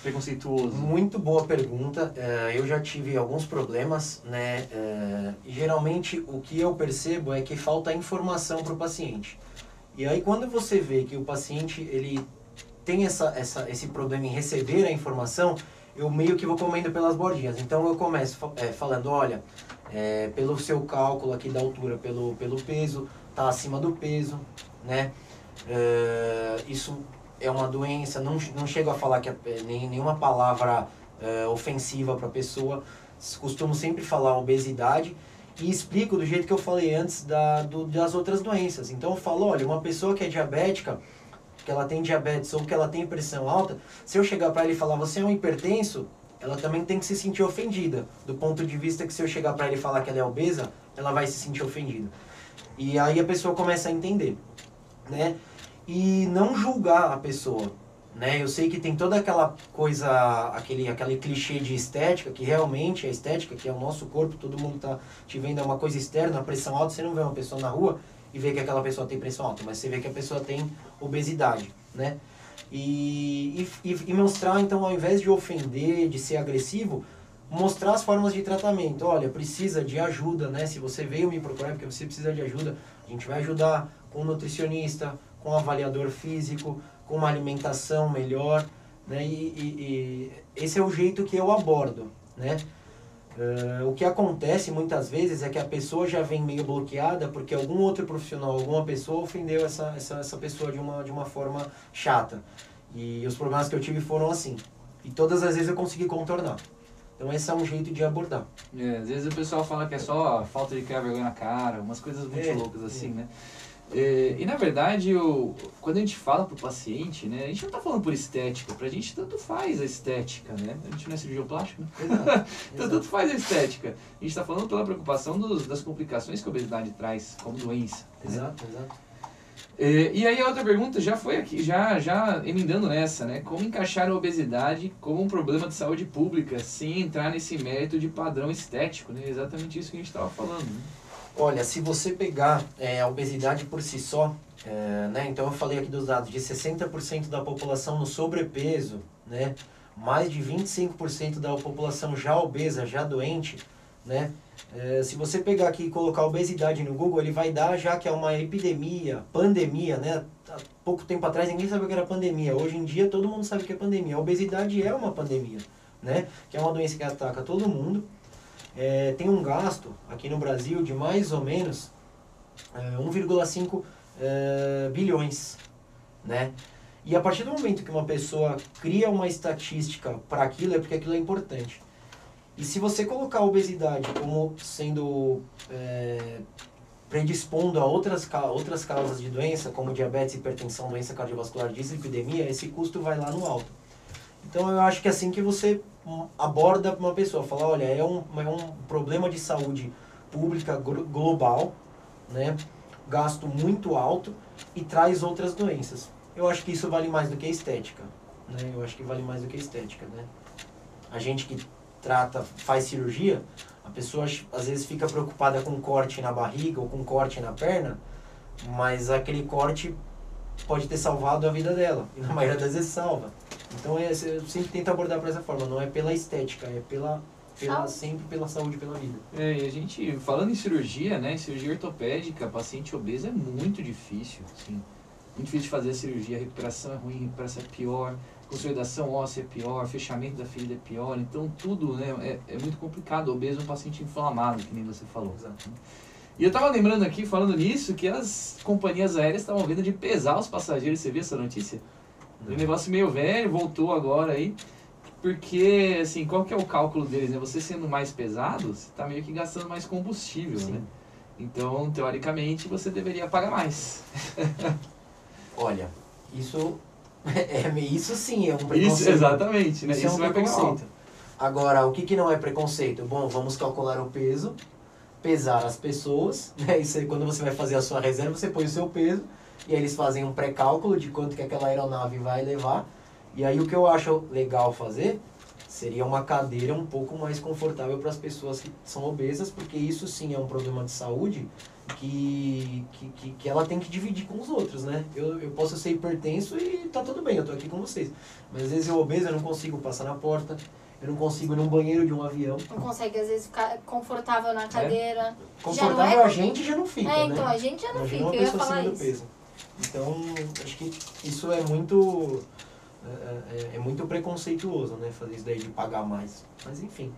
preconceituoso. Muito boa pergunta. É, eu já tive alguns problemas, né? É, e geralmente o que eu percebo é que falta informação para o paciente. E aí quando você vê que o paciente ele tem essa, essa, esse problema em receber a informação, eu meio que vou comendo pelas bordinhas. Então eu começo é, falando, olha, é, pelo seu cálculo aqui da altura, pelo, pelo peso, tá acima do peso, né? Isso é uma doença, não, não chego a falar que é, nem, nenhuma palavra é, ofensiva para a pessoa, costumo sempre falar obesidade e explico do jeito que eu falei antes da, do, das outras doenças. Então eu falo, olha, uma pessoa que é diabética, que ela tem diabetes ou que ela tem pressão alta, se eu chegar para ela e falar, você é um hipertenso, ela também tem que se sentir ofendida, do ponto de vista que se eu chegar para ela e falar que ela é obesa, ela vai se sentir ofendida. E aí a pessoa começa a entender, né? E não julgar a pessoa, né? Eu sei que tem toda aquela coisa, aquele, aquele clichê de estética, que realmente é estética, que é o nosso corpo, todo mundo tá te vendo, é uma coisa externa, pressão alta, você não vê uma pessoa na rua e vê que aquela pessoa tem pressão alta, mas você vê que a pessoa tem obesidade, né? E, e, e mostrar, então, ao invés de ofender, de ser agressivo, mostrar as formas de tratamento. Olha, precisa de ajuda, né? Se você veio me procurar porque você precisa de ajuda, a gente vai ajudar com um nutricionista, com um avaliador físico, com uma alimentação melhor, né? E, e- e esse é o jeito que eu abordo, né? Eh, o que acontece muitas vezes é que a pessoa já vem meio bloqueada porque algum outro profissional, alguma pessoa ofendeu essa, essa, essa pessoa de uma, de uma forma chata. E os problemas que eu tive foram assim. E todas as vezes eu consegui contornar. Então esse é um jeito de abordar. É, às vezes o pessoal fala que é só falta de criar vergonha na cara, umas coisas muito É, loucas assim, é. né? É, e na verdade, o, quando a gente fala pro paciente, né, a gente não tá falando por estética, pra gente tanto faz a estética, né? A gente não é cirurgião plástico, né? Exato. Então tanto faz a estética. A gente tá falando pela preocupação dos, das complicações que a obesidade traz como doença. né? Exato, exato. É, e aí a outra pergunta já foi aqui, já, já emendando nessa, né? Como encaixar a obesidade como um problema de saúde pública sem entrar nesse mérito de padrão estético, né? Exatamente isso que a gente estava falando. Né? Olha, se você pegar é, a obesidade por si só, é, né, então eu falei aqui dos dados de 60% da população no sobrepeso, né, mais de 25% da população já obesa, já doente, né, é, se você pegar aqui e colocar obesidade no Google, ele vai dar já que é uma epidemia, pandemia, né, há pouco tempo atrás ninguém sabia o que era pandemia, hoje em dia todo mundo sabe o que é pandemia, a obesidade é uma pandemia, né, que é uma doença que ataca todo mundo, é, tem um gasto aqui no Brasil de mais ou menos é, 1,5 é, bilhões, né? E a partir do momento que uma pessoa cria uma estatística para aquilo, é porque aquilo é importante. E se você colocar a obesidade como sendo é, predispondo a outras, outras causas de doença, como diabetes, hipertensão, doença cardiovascular, dislipidemia, esse custo vai lá no alto. Então eu acho que é assim que você aborda uma pessoa, fala, olha, é um, é um problema de saúde pública glo- global, né? Gasto muito alto e traz outras doenças. Eu acho que isso vale mais do que a estética, né? Eu acho que vale mais do que a estética, né? A gente que trata, faz cirurgia, a pessoa às vezes fica preocupada com corte na barriga ou com corte na perna, mas aquele corte pode ter salvado a vida dela. E na maioria das vezes salva. Então é, eu sempre tento abordar por essa forma, não é pela estética, é pela, pela Saúde. sempre pela saúde, pela vida. É, e a gente, falando em cirurgia, né? Cirurgia ortopédica, paciente obeso é muito difícil, assim. Muito difícil de fazer a cirurgia, a recuperação é ruim, a recuperação é pior, consolidação óssea é pior, fechamento da ferida é pior, então tudo, né? É, é muito complicado. O obeso é um paciente inflamado, que nem você falou. Exato. E eu tava lembrando aqui, falando nisso, que as companhias aéreas estavam vendo de pesar os passageiros. Você viu essa notícia? É um negócio meio velho, voltou agora aí. Porque, assim, qual que é o cálculo deles, né? Você sendo mais pesado, você tá meio que gastando mais combustível, Sim. né? Então, teoricamente, você deveria pagar mais. Olha, isso é, isso sim é um Isso, preconceito. exatamente, né? Isso Isso, é um vai pegar preconceito. alta. Agora, o que, que não é preconceito? Bom, vamos calcular o peso, pesar as pessoas, né? Isso aí, quando você vai fazer a sua reserva, você põe o seu peso, e aí eles fazem um pré-cálculo de quanto que aquela aeronave vai levar. E aí o que eu acho legal fazer seria uma cadeira um pouco mais confortável para as pessoas que são obesas, porque isso sim é um problema de saúde que, que, que, que ela tem que dividir com os outros, né? Eu, eu posso ser hipertenso e tá tudo bem, eu tô aqui com vocês. Mas às vezes eu obeso, eu não consigo passar na porta, eu não consigo ir num banheiro de um avião. Não consegue, às vezes, ficar confortável na cadeira. Confortável é a gente já não fica, É, né? então, a gente já não Imagina fica, uma eu ia falar isso. peso. Então, acho que isso é muito é, é- é muito preconceituoso, né? Fazer isso daí de pagar mais. Mas enfim.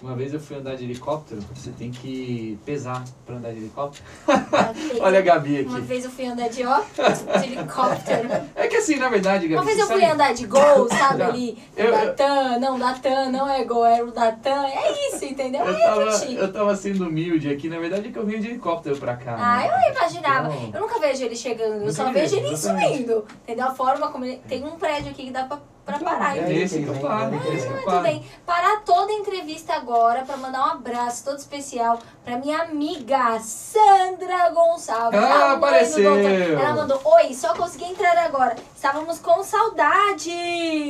Uma vez eu fui andar de helicóptero, você tem que pesar pra andar de helicóptero. Uma vez- Olha a Gabi Uma aqui. vez eu fui andar de, ó, de helicóptero. É que assim, na verdade, Gabi, Uma vez eu fui sabe- andar de gol, sabe Já. ali? Eu- Datan, não, Datan, não é gol, era o Datan. É isso, entendeu? Eu eu tava, eu tava sendo humilde aqui, na verdade é que eu vim de helicóptero pra cá. Ah, né? eu imaginava. Então, Eu nunca vejo ele chegando, eu só vi, vejo ele exatamente. subindo. Entendeu? A forma como ele. Tem um prédio aqui que dá pra, pra Então, parar. é esse que eu é eu Muito bem. Parar toda a entrevista agora pra mandar um abraço todo especial pra minha amiga Sandra Gonçalves. Ah, apareceu! Ela mandou: Oi, só consegui entrar agora. Estávamos com saudade.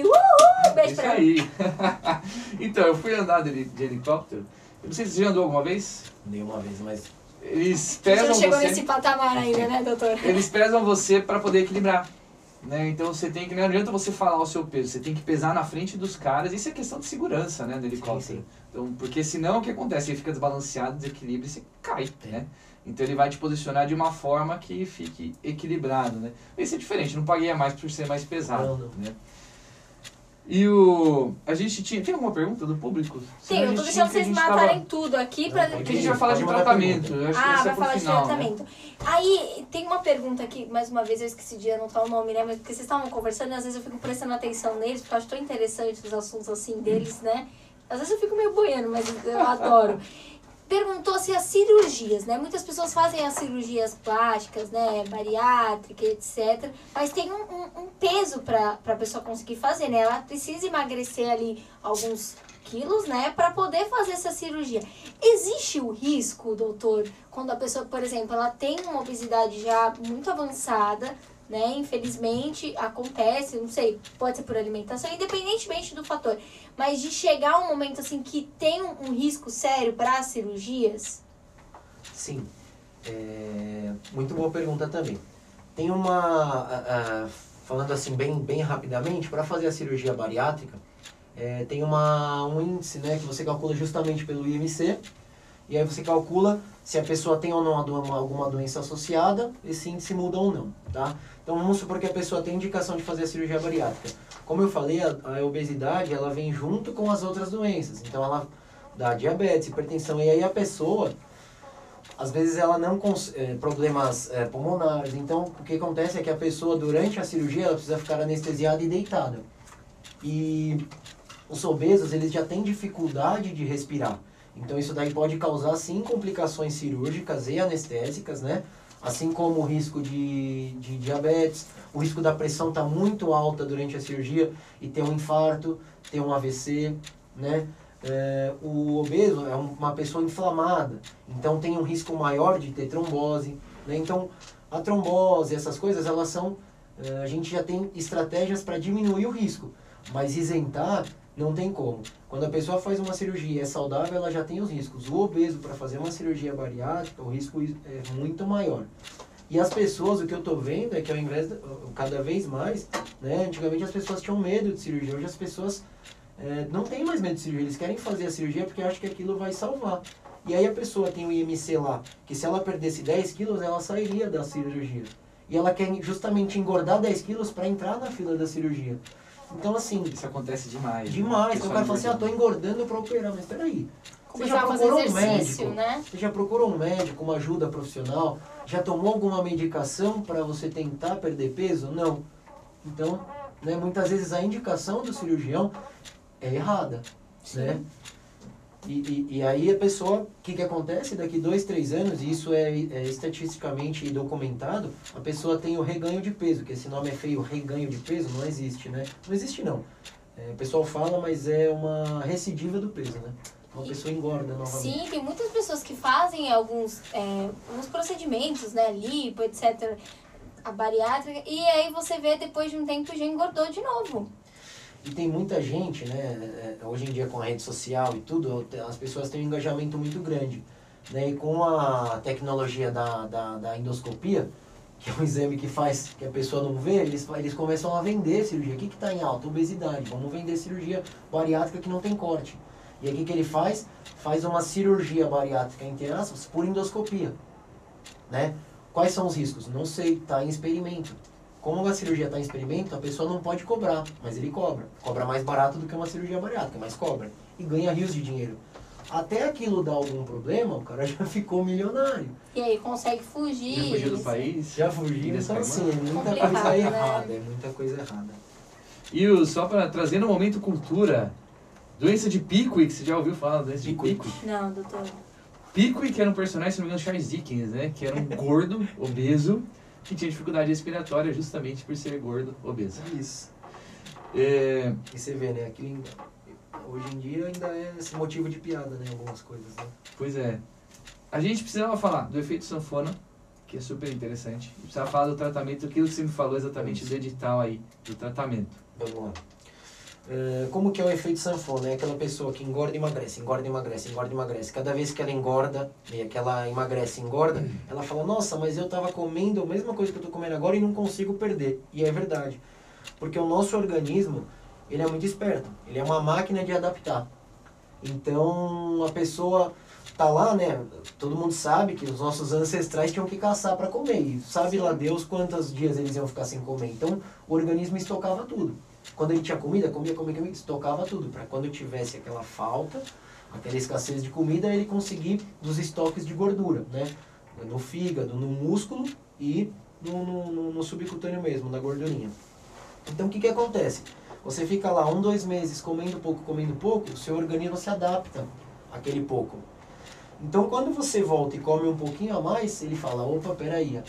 Uhul! Beijo Isso pra ela. aí. então, eu fui andar de, de helicóptero. Eu não sei se você já andou alguma vez. Nenhuma vez, mas. Eles Você pesam não chegou você. nesse patamar ainda, né, doutor? Eles pesam você para poder equilibrar. Né? Então você tem que. Não adianta você falar o seu peso, você tem que pesar na frente dos caras. Isso é questão de segurança, né? Do helicóptero. Sim, sim. Então, porque senão o que acontece? Ele fica desbalanceado, desequilibra e você cai, né? Então ele vai te posicionar de uma forma que fique equilibrado, né? Esse é diferente, não paguei a mais por ser mais pesado, Não, não. né? E o... A gente tinha... Tem alguma pergunta do público? Sim, eu tô deixando vocês matarem tava- tudo aqui Não, pra. pode Porque a gente vai falar de tratamento. acho que Ah, esse é vai falar de final, né? tratamento. Aí, tem uma pergunta aqui, mais uma vez eu esqueci de anotar o nome, né? Mas porque vocês estavam conversando e às vezes eu fico prestando atenção neles, porque eu acho tão interessante os assuntos assim deles, né? Às vezes eu fico meio boiando, mas eu adoro. Perguntou se as cirurgias, né? Muitas pessoas fazem as cirurgias plásticas, né? Bariátrica, etc. Mas tem um, um- um peso pra, pra pessoa conseguir fazer, né? Ela precisa emagrecer ali alguns quilos, né? Pra poder fazer essa cirurgia. Existe o risco, doutor, quando a pessoa, por exemplo, ela tem uma obesidade já muito avançada, né? Infelizmente acontece, não sei, pode ser por alimentação, independentemente do fator, mas de chegar um momento assim que tem um, um risco sério para as cirurgias? Sim. É, muito boa pergunta também. Tem uma. falando assim, bem, bem rapidamente, para fazer a cirurgia bariátrica, é, tem uma, um índice né, que você calcula justamente pelo IMC. E aí você calcula se a pessoa tem ou não alguma doença associada, esse índice muda ou não, tá? Então vamos supor que a pessoa tem indicação de fazer a cirurgia bariátrica. Como eu falei, a, a obesidade ela vem junto com as outras doenças. Então ela dá diabetes, hipertensão, e aí a pessoa às vezes ela não cons eh, problemas eh, pulmonares. Então, o que acontece é que a pessoa durante a cirurgia ela precisa ficar anestesiada e deitada. E os obesos, eles já têm dificuldade de respirar. Então, isso daí pode causar sim complicações cirúrgicas e anestésicas, né? Assim como o risco de, de diabetes, o risco da pressão está muito alta durante a cirurgia e ter um infarto, ter um AVC, né? É, o obeso é um- uma pessoa inflamada, então tem um risco maior de ter trombose, né? Então, a trombose, essas coisas, elas são... é, a gente já tem estratégias para diminuir o risco, mas isentar não tem como. Quando a pessoa faz uma cirurgia e é saudável, ela já tem os riscos. O obeso, para fazer uma cirurgia bariátrica, o risco é muito maior. E as pessoas, o que eu estou vendo é que ao invés, de, cada vez mais, né, antigamente as pessoas tinham medo de cirurgia, hoje as pessoas é, não têm mais medo de cirurgia, eles querem fazer a cirurgia porque acham que aquilo vai salvar. E aí a pessoa tem o IMC lá, que se ela perdesse 10 quilos, ela sairia da cirurgia. E ela quer justamente engordar 10 quilos para entrar na fila da cirurgia. Então, assim, Isso acontece demais. né? demais. Então, o cara fala assim, ah, tô engordando. para operar. Mas peraí, você já procurou um médico? né? Você já procurou um médico, uma ajuda profissional? Já tomou alguma medicação para você tentar perder peso? Não. Então, né, muitas vezes a indicação do cirurgião é errada, né? E, e, e aí a pessoa, o que, que acontece? Daqui dois, três anos, e isso é, é estatisticamente documentado, a pessoa tem o reganho de peso, que esse nome é feio, reganho de peso, não existe, né? Não existe não. É, o pessoal fala, mas é uma recidiva do peso, né? Uma pessoa engorda novamente. Sim, tem muitas pessoas que fazem alguns, é, alguns procedimentos, né? Lipo, etc. A bariátrica. E aí você vê depois de um tempo já engordou de novo. E tem muita gente, né, é, hoje em dia com a rede social e tudo, as pessoas têm um engajamento muito grande. Né, e com a tecnologia da, da, da endoscopia, que é um exame que faz que a pessoa não vê, eles, eles começam a vender cirurgia. O que está em alta? Obesidade. Vamos vender cirurgia bariátrica que não tem corte. E aí o que, que ele faz? Faz uma cirurgia bariátrica, entre aspas, por endoscopia. Né? Quais são os riscos? Não sei, está em experimento. Como a cirurgia está em experimento, a pessoa não pode cobrar, mas ele cobra. Cobra mais barato do que uma cirurgia bariátrica, mas cobra. E ganha rios de dinheiro. Até aquilo dar algum problema, o cara já ficou milionário. E aí consegue fugir. Já fugiu do país? Já fugiu, então assim, é muita complicado, coisa né? errada, é muita coisa errada. E o, só para trazer no momento cultura, doença de Pickwick, você já ouviu falar da doença de. Pickwick? Não, doutor. Pickwick era um personagem, se não me engano, Charles Dickens, né? Que era um gordo, obeso, que tinha dificuldade respiratória justamente por ser gordo, obeso. Isso. É, E você vê, né, aquilo hoje em dia ainda é esse motivo de piada, né, algumas coisas, né? pois é. A gente precisava falar do efeito sanfona, que é super interessante. E precisava falar do tratamento, aquilo que você me falou exatamente do edital aí, do tratamento. Vamos lá. É, como que é o efeito sanfona? É aquela pessoa que engorda e emagrece, engorda e emagrece, engorda e emagrece. Cada vez que ela engorda, e que ela emagrece e engorda, ela fala, nossa, mas eu tava comendo a mesma coisa que eu tô comendo agora e não consigo perder. E é verdade. Porque o nosso organismo, ele é muito esperto. Ele é uma máquina de adaptar. Então, a pessoa tá lá, né? Todo mundo sabe que os nossos ancestrais tinham que caçar para comer. E sabe lá Deus quantos dias eles iam ficar sem comer. Então, o organismo estocava tudo. Quando ele tinha comida, comia, comia, comia, estocava tudo. Para quando tivesse aquela falta, aquela escassez de comida, ele conseguir dos estoques de gordura, né? No fígado, no músculo e no, no, no- subcutâneo mesmo, na gordurinha. Então, o que que acontece? Você fica lá um, dois meses comendo pouco, comendo pouco, o seu organismo se adapta àquele pouco. Então, quando você volta e come um pouquinho a mais, ele fala, opa, peraí,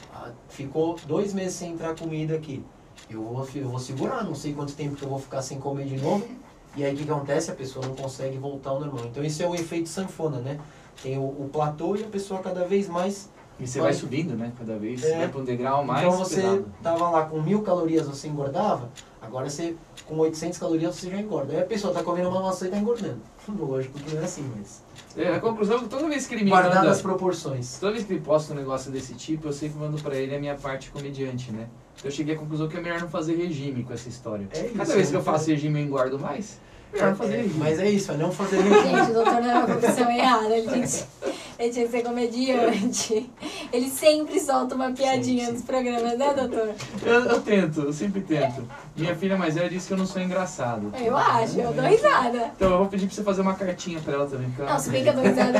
ficou dois meses sem entrar comida aqui. Eu vou, eu vou segurar, não sei quanto tempo que eu vou ficar sem comer de novo. E aí, o que acontece? A pessoa não consegue voltar ao normal. Então, esse é o efeito sanfona, né? Tem o, o platô e a pessoa cada vez mais E você Vai. vai subindo, né? Cada vez, É. vai para um degrau mais então você pesado. tava lá com mil calorias, você engordava, agora você com 800 calorias você já engorda. Aí a pessoa tá comendo uma maçã e tá engordando. Lógico que não é assim, mas... É, a conclusão é que toda vez que ele me Guardado manda... as proporções. Toda vez que ele posta um negócio desse tipo, eu sempre mando pra ele a minha parte comediante, né? Eu cheguei à conclusão que é melhor não fazer regime com essa história. É isso, Cada vez que eu é faço regime eu engordo mais, fazer mas é isso, é não fazer regime. Gente, o doutor não é uma profissão errada. Ele tinha, que- ele tinha que ser comediante. Ele sempre solta uma piadinha Sim, sim. nos programas, né, doutor? Eu, eu tento, eu sempre tento. Minha filha mais velha disse que eu não sou engraçado. Eu acho, eu dou risada. Então eu vou pedir pra você fazer uma cartinha pra ela também. Não, se bem que eu dou risada.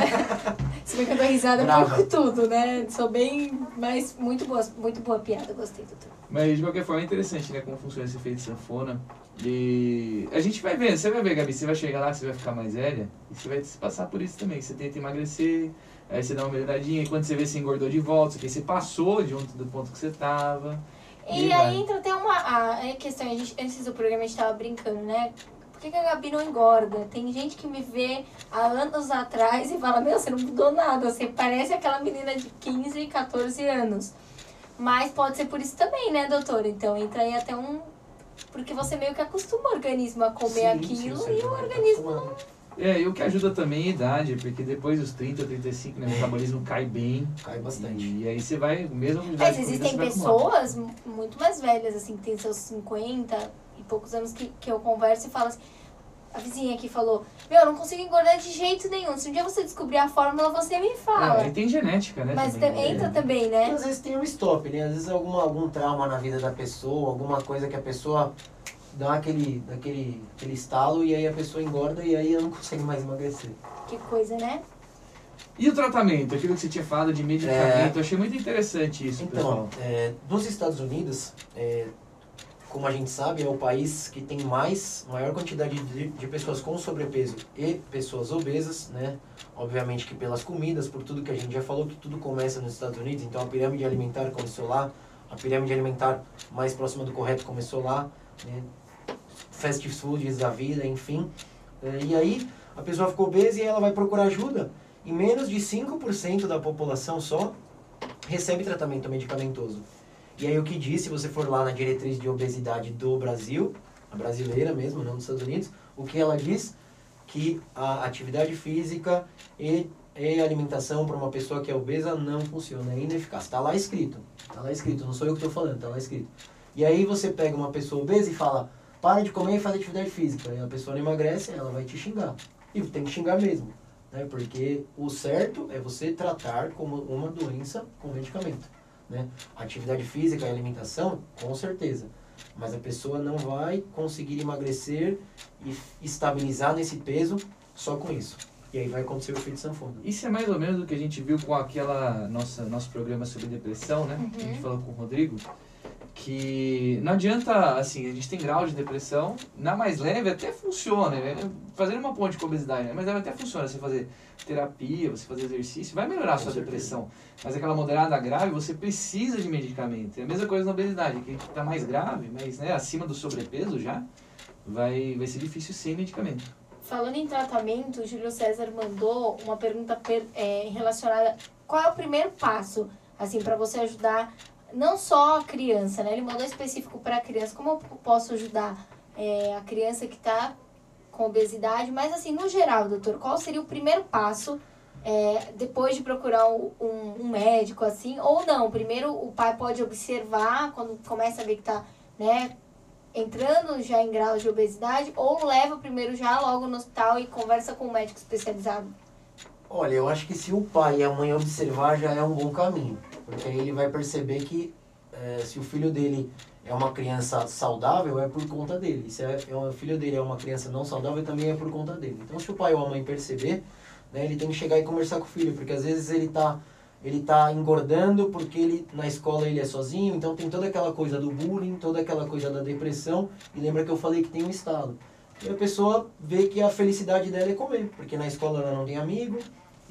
se bem que eu dou risada Brava. por tudo, né? Sou bem. Mas muito boa, muito boa piada, gostei, doutor. Mas de qualquer forma é interessante, né? Como funciona esse efeito sanfona. E a gente vai ver, você vai ver, Gabi, você vai chegar lá, você vai ficar mais velha, e você vai passar por isso também. Você tenta emagrecer, Aí você dá uma melhoradinha, e quando você vê se engordou de volta, você passou de do ponto que você tava. E E aí vai. entra até uma a, a questão, a gente, antes do programa a gente tava brincando, né? Por que, que a Gabi não engorda? Tem gente que me vê há anos atrás e fala, meu, você não mudou nada, você parece aquela menina de 15, 14 anos. Mas pode ser por isso também, né, doutora? Então entra aí até um. Porque você meio que acostuma o organismo a comer Sim, aquilo sim, e o tá organismo. acostumado. É, e o que ajuda também é a idade, porque depois dos 30, 35, né, o metabolismo cai bem. Cai bastante. E aí você vai, mesmo Mas comida, existem você vai acumular. pessoas mu- muito mais velhas, assim, que tem seus 50 e poucos anos que, que eu converso e falo assim. A vizinha aqui falou: Meu, eu não consigo engordar de jeito nenhum. Se um dia você descobrir a fórmula, você me fala. É, e tem genética, né? Mas também. tam- entra É. também, E né? às vezes tem um stop, né? Às vezes alguma, algum trauma na vida da pessoa, alguma coisa que a pessoa dá aquele, aquele, aquele estalo e aí a pessoa engorda e aí ela não consegue mais emagrecer. Que coisa, né? E o tratamento? Aquilo que você tinha falado de medicamento, eu achei muito interessante isso, Então, pessoal. é, nos Estados Unidos, é, como a gente sabe, é o país que tem mais, maior quantidade de, de pessoas com sobrepeso e pessoas obesas, né? Obviamente que pelas comidas, por tudo que a gente já falou, que tudo começa nos Estados Unidos, então a pirâmide alimentar começou lá, a pirâmide alimentar mais próxima do correto começou lá, né? Fast foods da vida, enfim. É, e aí, a pessoa ficou obesa e ela vai procurar ajuda, e menos de 5% da população só recebe tratamento medicamentoso. E aí o que diz, se você for lá na diretriz de obesidade do Brasil, a brasileira mesmo, não dos Estados Unidos, o que ela diz? Que a atividade física e, e alimentação para uma pessoa que é obesa não funciona, é ineficaz. Está lá escrito, está lá escrito, não sou eu que estou falando, está lá escrito. E aí você pega uma pessoa obesa e fala, para de comer e faz atividade física. E a pessoa não emagrece, ela vai te xingar. E tem que xingar mesmo, né? Porque o certo é você tratar como uma doença com medicamento, né? Atividade física e alimentação, com certeza. Mas a pessoa não vai conseguir emagrecer e estabilizar nesse peso só com isso. E aí vai acontecer o efeito sanfona. Isso é mais ou menos o que a gente viu com aquela nossa nosso programa sobre depressão, né? Que a gente falou com o Rodrigo. Que não adianta, assim, a gente tem grau de depressão, na mais leve até funciona, né? fazendo uma ponte com a obesidade, né? mas leve até funciona, você fazer terapia, você fazer exercício, vai melhorar a sua certeza. depressão. Mas aquela moderada grave, você precisa de medicamento. É a mesma coisa na obesidade, que está mais grave, mas né, acima do sobrepeso já, vai, vai ser difícil sem medicamento. Falando em tratamento, o Júlio César mandou uma pergunta per- é, relacionada. Qual é o primeiro passo, assim, para você ajudar não só a criança, né? Ele mandou específico para a criança. Como eu posso ajudar é, a criança que está com obesidade? Mas, assim, no geral, doutor, qual seria o primeiro passo é, depois de procurar um, um- médico, assim? Ou não? Primeiro, o pai pode observar quando começa a ver que está, né? entrando já em graus de obesidade ou leva primeiro já logo no hospital e conversa com um médico especializado? Olha, eu acho que se o pai e a mãe observar já é um bom caminho. Porque aí ele vai perceber que eh, se o filho dele é uma criança saudável, é por conta dele. Se é, é o filho dele é uma criança não saudável, também é por conta dele. Então, se o pai ou a mãe perceber, né, ele tem que chegar e conversar com o filho. Porque às vezes ele tá, ele tá engordando porque ele, na escola ele é sozinho. Então, tem toda aquela coisa do bullying, toda aquela coisa da depressão. E lembra que eu falei que tem um estado. E a pessoa vê que a felicidade dela é comer. Porque na escola ela não tem amigo,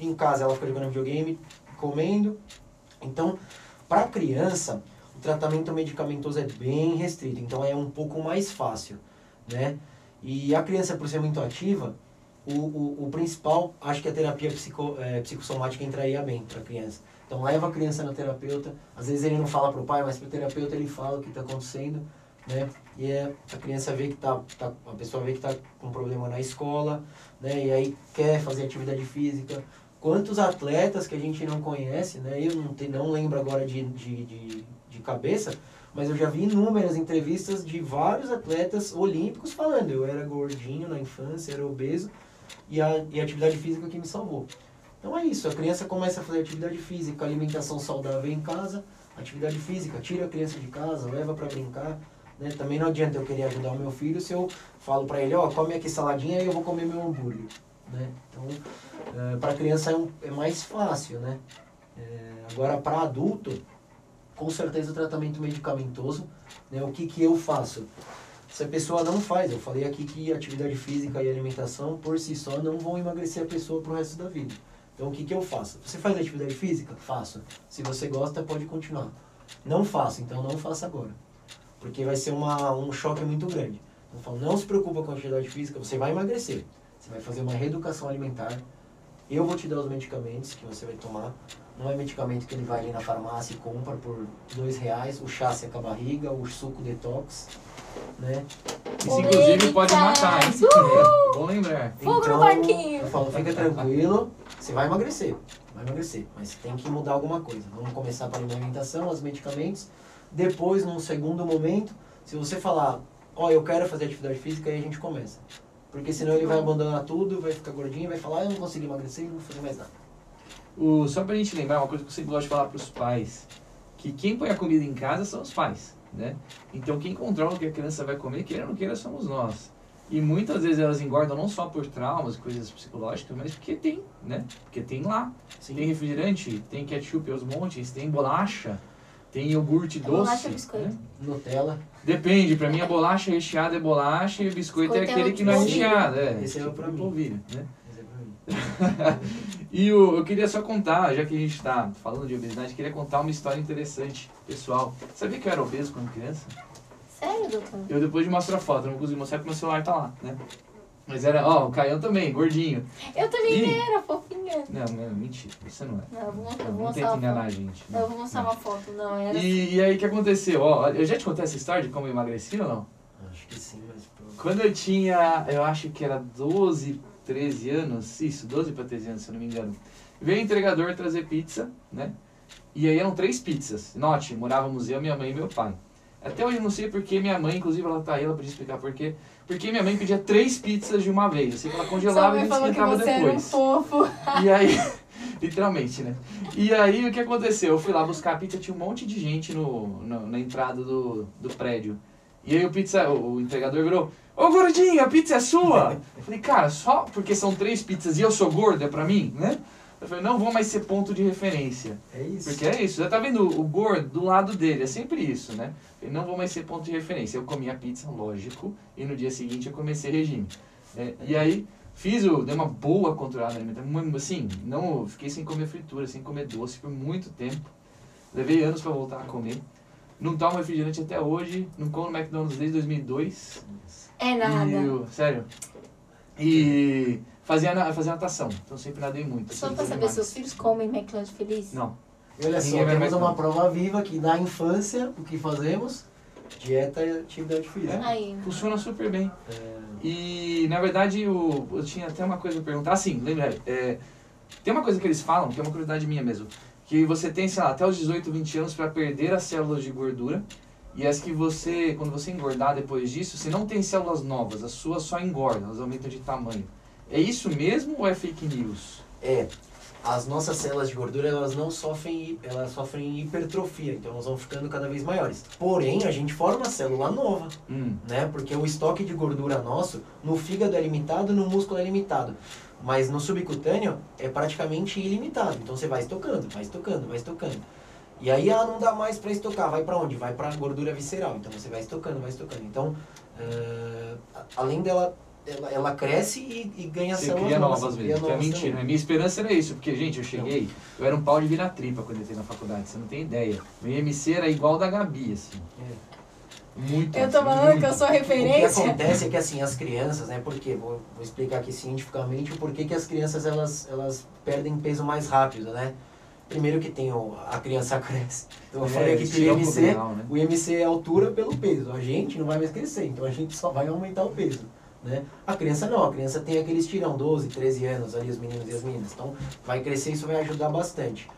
em casa ela fica jogando videogame, comendo. Então, para criança, o tratamento medicamentoso é bem restrito, então é um pouco mais fácil, né? E a criança, por ser muito ativa, o, o, o principal, acho que a terapia psico, é, psicossomática entraria bem para a criança. Então, leva a criança no terapeuta, às vezes ele não fala para o pai, mas para o terapeuta ele fala o que está acontecendo, né? E é, a criança vê que tá, tá, a pessoa vê que está com problema na escola, né? E aí quer fazer atividade física, quantos atletas que a gente não conhece, né? Eu não, te, não lembro agora de, de, de, de cabeça, mas eu já vi inúmeras entrevistas de vários atletas olímpicos falando, eu era gordinho na infância, era obeso, e a, e a atividade física que me salvou. Então é isso, a criança começa a fazer atividade física, alimentação saudável em casa, atividade física, tira a criança de casa, leva para brincar, né? Também não adianta eu querer ajudar o meu filho se eu falo para ele, ó, come aqui saladinha e eu vou comer meu hambúrguer, né? Então, para criança é, um, é, mais fácil, né? É, agora, para adulto, com certeza o tratamento medicamentoso, né? O que, que eu faço? Se a pessoa não faz, eu falei aqui que atividade física e alimentação por si só não vão emagrecer a pessoa pro resto da vida. Então o que, que eu faço? Você faz atividade física? Faço. Se você gosta, pode continuar. Não faço, então não faça agora. Porque vai ser uma, um choque muito grande. Então eu falo, não se preocupa com a atividade física, você vai emagrecer. Você vai fazer uma reeducação alimentar. Eu vou te dar os medicamentos que você vai tomar. Não é medicamento que ele vai ali na farmácia e compra por dois reais. O chá seca a barriga, o suco detox, né? Isso inclusive pode matar, hein? Bom lembrar. Fogo no parquinho. Eu falo, fica tranquilo, você vai emagrecer. Vai emagrecer, mas tem que mudar alguma coisa. Vamos começar pela alimentação, os medicamentos. Depois, num segundo momento, se você falar, ó, eu quero fazer atividade física, aí a gente começa. Porque senão ele vai abandonar tudo, vai ficar gordinho, vai falar, ah, eu não consegui emagrecer não vou fazer mais nada. O, só pra gente lembrar, uma coisa que eu sempre gosto de falar pros pais, que quem põe a comida em casa são os pais, né? Então quem controla o que a criança vai comer, queira ou não queira, somos nós. E muitas vezes elas engordam não só por traumas, coisas psicológicas, mas porque tem, né? Porque tem lá. Tem refrigerante, tem ketchup aos montes, tem bolacha, tem iogurte doce. Bolacha e biscoito. né? Nutella, Depende, pra mim a bolacha recheada é bolacha e o biscoito, é Biscoito é aquele o que não é polvilho. recheado. É, Esse é o pra mim. polvilho, né? Esse é. E o, eu queria só contar, já que a gente está falando de obesidade, queria contar uma história interessante, pessoal. Sabia que eu era obeso quando criança? Sério, doutor? Eu depois de mostrar a foto, não consegui mostrar porque meu celular tá lá, né? Mas era, ó, o Caião também, gordinho. Eu também Ih. era, fofinha. Não, não, mentira, você não é. Não, eu vou, eu vou Não, mostrar tenta uma enganar foto. a gente. Não, eu vou mostrar uma foto, não, era assim. E, e aí o que aconteceu? Ó, eu já te contei essa história de como eu emagreci ou não? Acho que sim, mas... Quando eu tinha, eu acho que era 12, 13 anos, isso, 12 para 13 anos, se eu não me engano. Veio o entregador trazer pizza, né? E aí eram três pizzas. Note, morávamos eu, minha mãe e meu pai. Até hoje eu não sei porque minha mãe, inclusive ela tá aí, ela podia explicar por quê. Porque minha mãe pedia três pizzas de uma vez. Eu sei que ela congelava e esquentava você era um depois. fofo. E aí, literalmente, né? E aí o que aconteceu? Eu fui lá buscar a pizza, tinha um monte de gente no, no- na entrada do, do prédio. E aí o pizza, o, o entregador virou, ô gordinho, a pizza é sua! Eu falei, cara, só porque são três pizzas e eu sou gordo, é pra mim, né? Eu falei, não vou mais ser ponto de referência. É isso. Porque é isso, já tá vendo o gordo do lado dele, é sempre isso, né? Eu não vou mais ser ponto de referência. Eu comi a pizza, lógico, e no dia seguinte eu comecei regime. É, e aí fiz o, dei uma boa controlada alimentação, mu- assim, não fiquei sem comer fritura, sem comer doce por muito tempo. Levei anos pra voltar a comer. Não tomo refrigerante até hoje, não como no McDonald's desde 2002. É nada. E sério. E fazia, na- fazia natação, então sempre nadei muito. Só pra saber, demais. seus filhos comem McLanche feliz? Não. E olha só, Ninguém vai temos mais uma não. prova viva que na infância, o que fazemos? Dieta e atividade física. Aí. Funciona super bem. É, E, na verdade, o, eu tinha até uma coisa pra perguntar. Assim, lembra, é, tem uma coisa que eles falam, que é uma curiosidade minha mesmo, que você tem, sei lá, até os 18, 20 anos pra perder as células de gordura. E as que você, quando você engordar depois disso, você não tem células novas, as suas só engordam, elas aumentam de tamanho. É isso mesmo ou é fake news? É, as nossas células de gordura elas não sofrem, elas sofrem hipertrofia, então elas vão ficando cada vez maiores. Porém, a gente forma célula nova, Hum, né? Porque o estoque de gordura nosso no fígado é limitado, no músculo é limitado. Mas no subcutâneo é praticamente ilimitado. Então você vai estocando, vai estocando, vai estocando. E aí ela não dá mais para estocar, vai para onde? Vai para gordura visceral. Então você vai estocando, vai estocando. Então, a- além dela, ela, ela cresce e, e ganha você cria novas, novas vezes, que é mentira. A minha esperança era isso, porque, gente, eu cheguei, eu era um pau de virar tripa quando eu entrei na faculdade, você não tem ideia. Meu IMC era igual da Gabi, assim. Muito. Eu tô assim, falando muito. que eu sou O que referência. acontece é que assim, as crianças, né, porque vou, vou explicar aqui cientificamente o porquê que as crianças elas, elas perdem peso mais rápido, né? Primeiro que tem o, a criança cresce. Então eu É, falei aqui que o IMC, plural, né? o IMC é altura pelo peso. A gente não vai mais crescer, então a gente só vai aumentar o peso. Né? A criança não, a criança tem aquele estirão, 12, 13 anos ali, os meninos e as meninas. Então vai crescer e isso vai ajudar bastante.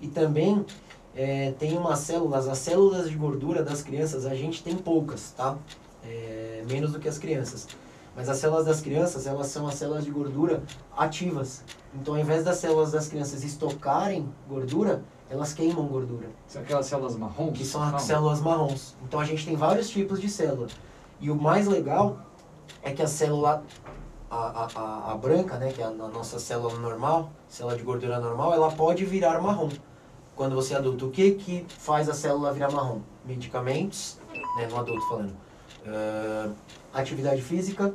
E também é, tem umas células, as células de gordura das crianças, a gente tem poucas, tá? É, menos do que as crianças. Mas as células das crianças, elas são as células de gordura ativas. Então, ao invés das células das crianças estocarem gordura, elas queimam gordura, São aquelas células marrons? que são as Não. células marrons. Então, a gente tem vários tipos de célula. E o mais legal é que a célula, a, a, a, branca, né, que é a, nossa célula normal, célula de gordura normal, ela pode virar marrom quando você é adulto. O que que faz a célula virar marrom? Medicamentos, né, no adulto falando. Ah, atividade física,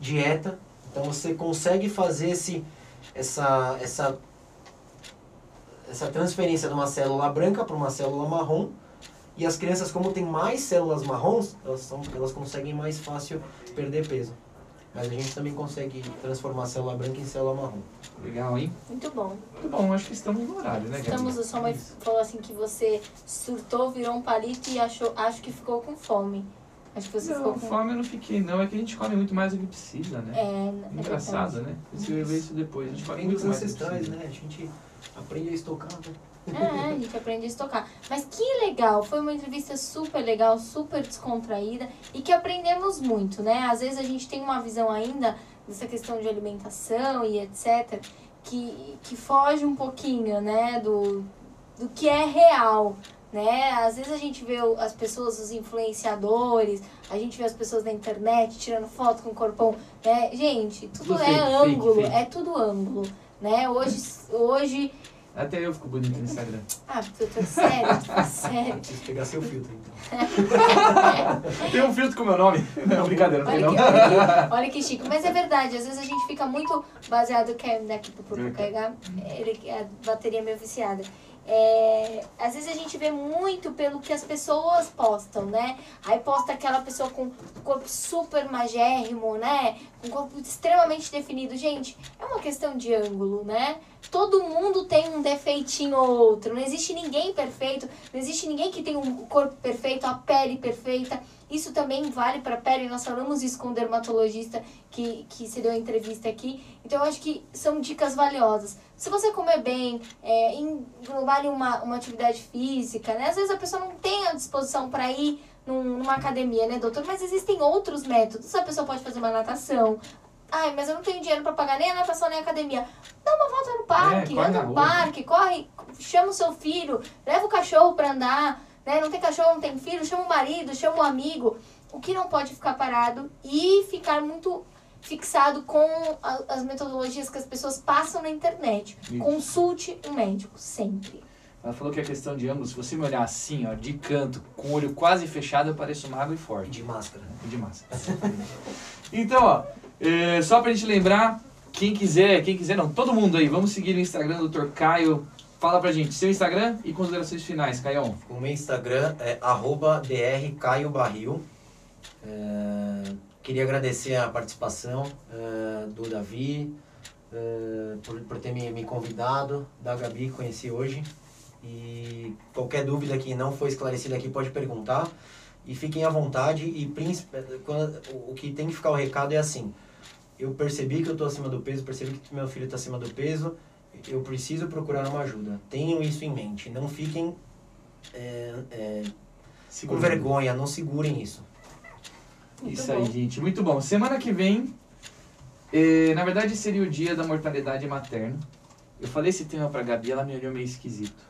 dieta. Então você consegue fazer esse, essa, essa essa transferência de uma célula branca para uma célula marrom. E as crianças, como tem mais células marrons, elas, são, elas conseguem mais fácil perder peso. Mas a gente também consegue transformar a célula branca em célula marrom. Legal, hein? Muito bom. Muito bom, acho que estamos no horário, né, Gabi? Estamos, a sua mãe falou assim que você surtou, virou um palito e achou, acho que ficou com fome. Acho que você ficou Não, com fome eu não fiquei, não. É que a gente come muito mais do que precisa, né? É, é Engraçado, verdade. né? Vai ver isso depois. A gente come Vem muito dos mais do que ancestrais, né? A gente aprende a estocar, né? É, a gente aprende a estocar. Mas que legal, foi uma entrevista super legal, super descontraída e que aprendemos muito, né? Às vezes a gente tem uma visão ainda dessa questão de alimentação e etc. que, que foge um pouquinho, né, do, do que é real. Né? Às vezes a gente vê as pessoas, os influenciadores, a gente vê as pessoas na internet tirando foto com o corpão, né? Gente, tudo, Tudo é fake, fake, ângulo, fake. é tudo ângulo, né? Hoje, hoje Até eu fico bonito no Instagram. ah, doutor, sério, sério. Preciso pegar seu filtro, então. Tem um filtro com meu nome. Não, brincadeira, não tem não. que, olha, que, olha que chique. Mas é verdade, às vezes a gente fica muito baseado. Quer me dar aqui pro pro carregar? Ele, a bateria é meio viciada. É, às vezes a gente vê muito pelo que as pessoas postam, né? Aí posta aquela pessoa com corpo super magérrimo, né? Com corpo extremamente definido. Gente, é uma questão de ângulo, né? Todo mundo tem um defeitinho ou outro. Não existe ninguém perfeito. Não existe ninguém que tem um corpo perfeito, a pele perfeita. Isso também vale para a pele. Nós falamos isso com o dermatologista que, que se deu a entrevista aqui. Então, eu acho que são dicas valiosas. Se você comer bem, é, englobar em uma, uma atividade física, né? Às vezes a pessoa não tem a disposição para ir num- numa academia, né, doutor? Mas existem outros métodos. A pessoa pode fazer uma natação. Ai, mas eu não tenho dinheiro para pagar nem a natação nem a academia. Dá uma volta no parque, corre anda no rua. parque, corre, chama o seu filho, leva o cachorro para andar, né? Não tem cachorro, não tem filho, chama o marido, chama o amigo. O que não pode ficar parado e ficar muito fixado com a- as metodologias que as pessoas passam na internet. Isso. Consulte um médico, sempre. Ela falou que a questão de ângulo, se você me olhar assim, ó, de canto, com o olho quase fechado, eu pareço magro e E forte. de máscara. E de massa. então, ó, é, só pra gente lembrar, quem quiser, quem quiser não, todo mundo aí, vamos seguir no Instagram do Dr. Caio. Fala pra gente, seu Instagram e considerações finais, Caião. O meu Instagram é drcaiobarril. É, queria agradecer a participação é, do Davi, é, por, por ter me, me convidado, da Gabi, conheci hoje. E qualquer dúvida que não foi esclarecida aqui pode perguntar. E fiquem à vontade. E quando, o que tem que ficar o recado é assim. Eu percebi que eu estou acima do peso, percebi que meu filho está acima do peso. Eu preciso procurar uma ajuda. Tenham isso em mente. Não fiquem é, é, com vergonha, não segurem isso. Muito Isso bom. aí, gente. Muito bom. Semana que vem, eh, na verdade, seria o dia da mortalidade materna. Eu falei esse tema pra Gabi, ela me olhou meio esquisito.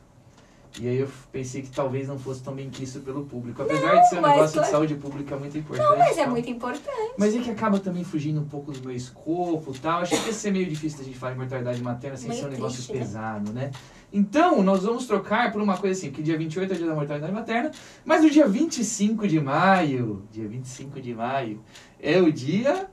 E aí eu pensei que talvez não fosse tão bem quisto pelo público. Apesar de ser um negócio de claro- saúde pública muito importante. Não, mas é muito importante. Mas é que acaba também fugindo um pouco do meu escopo e tal. Achei que ia ser meio difícil a gente falar em mortalidade materna sem Meio ser um negócio triste, né? pesado, né? Então, nós vamos trocar por uma coisa assim, que dia 28 é o dia da mortalidade materna, mas no dia 25 de maio, dia 25 de maio, é o dia...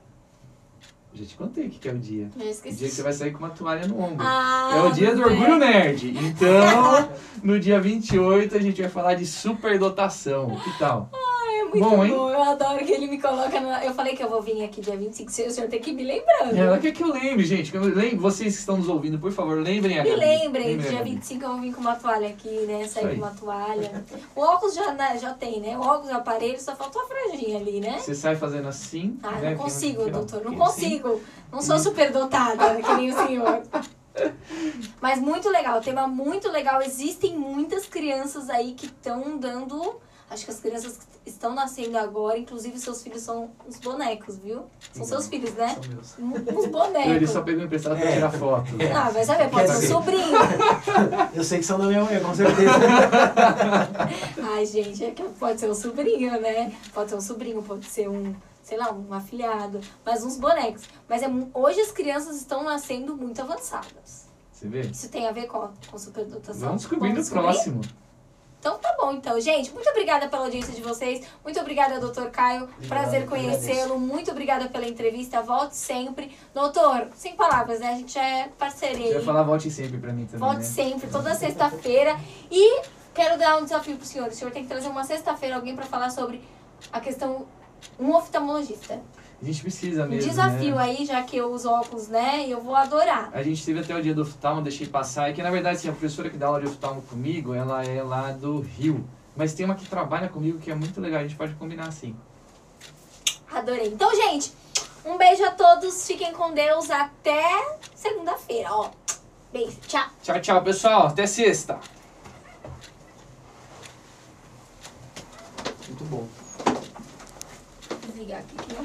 Já te contei o que que é o dia. O dia que você vai sair com uma toalha no ombro. Ah, É o dia do orgulho nerd. Então, no dia 28 a gente vai falar de superdotação. Que tal? É muito Bom, bom, hein? Eu adoro que ele me coloca na... Eu falei que eu vou vir aqui dia 25, o senhor tem que me lembrando. Ela quer que eu lembre, gente. que eu lembre- vocês que estão nos ouvindo, por favor, lembrem a Me Gabi. lembrem, Lembrem dia Gabi. 25 eu vou vir com uma toalha aqui, né? Sair com uma toalha. O óculos já, né, já tem, né? O óculos, o aparelho, só faltou a franjinha ali, né? Você sai fazendo assim. Ah, né, não consigo, doutor, não aqui, consigo. Não sou superdotada, que nem o senhor. Mas muito legal, tema muito legal. Existem muitas crianças aí que estão dando. Acho que as crianças que estão nascendo agora, inclusive seus filhos são os bonecos, viu? São seus filhos, né? São meus. Uns Ele bonecos. só pegou emprestado pra É. tirar foto. Ah, vai saber, pode ser um sobrinho. Eu sei que são da minha mãe, com certeza. Ai, gente, é que pode ser um sobrinho, né? Pode ser um sobrinho, pode ser um, sei lá, um afilhado. Mas uns bonecos. Mas é, hoje as crianças estão nascendo muito avançadas. Você vê? Isso tem a ver com, com superdotação? Vamos descobrir no descobrir? próximo. Então tá bom. então, gente. Muito obrigada pela audiência de vocês. Muito obrigada, doutor Caio. Prazer eu conhecê-lo. Muito obrigada pela entrevista. Volte sempre. Doutor, sem palavras, né? A gente é Você vai aí. falar volte sempre pra mim também, Volte né? sempre, toda sexta-feira. E quero dar um desafio pro senhor. O senhor tem que trazer uma sexta-feira alguém pra falar sobre a questão. Um oftalmologista. A gente precisa Um mesmo, desafio né? aí, já que eu uso óculos, né? E eu vou adorar. A gente teve até o dia do oftalmo, deixei passar. E que na verdade, assim, a professora que dá aula de oftalmo comigo, ela é lá do Rio. Mas tem uma que trabalha comigo que é muito legal, a gente pode combinar assim. Adorei. Então, gente, um beijo a todos. Fiquem com Deus. Até segunda-feira, ó. Beijo. Tchau. Tchau, tchau, pessoal. Até sexta. Muito bom. Desligar aqui que não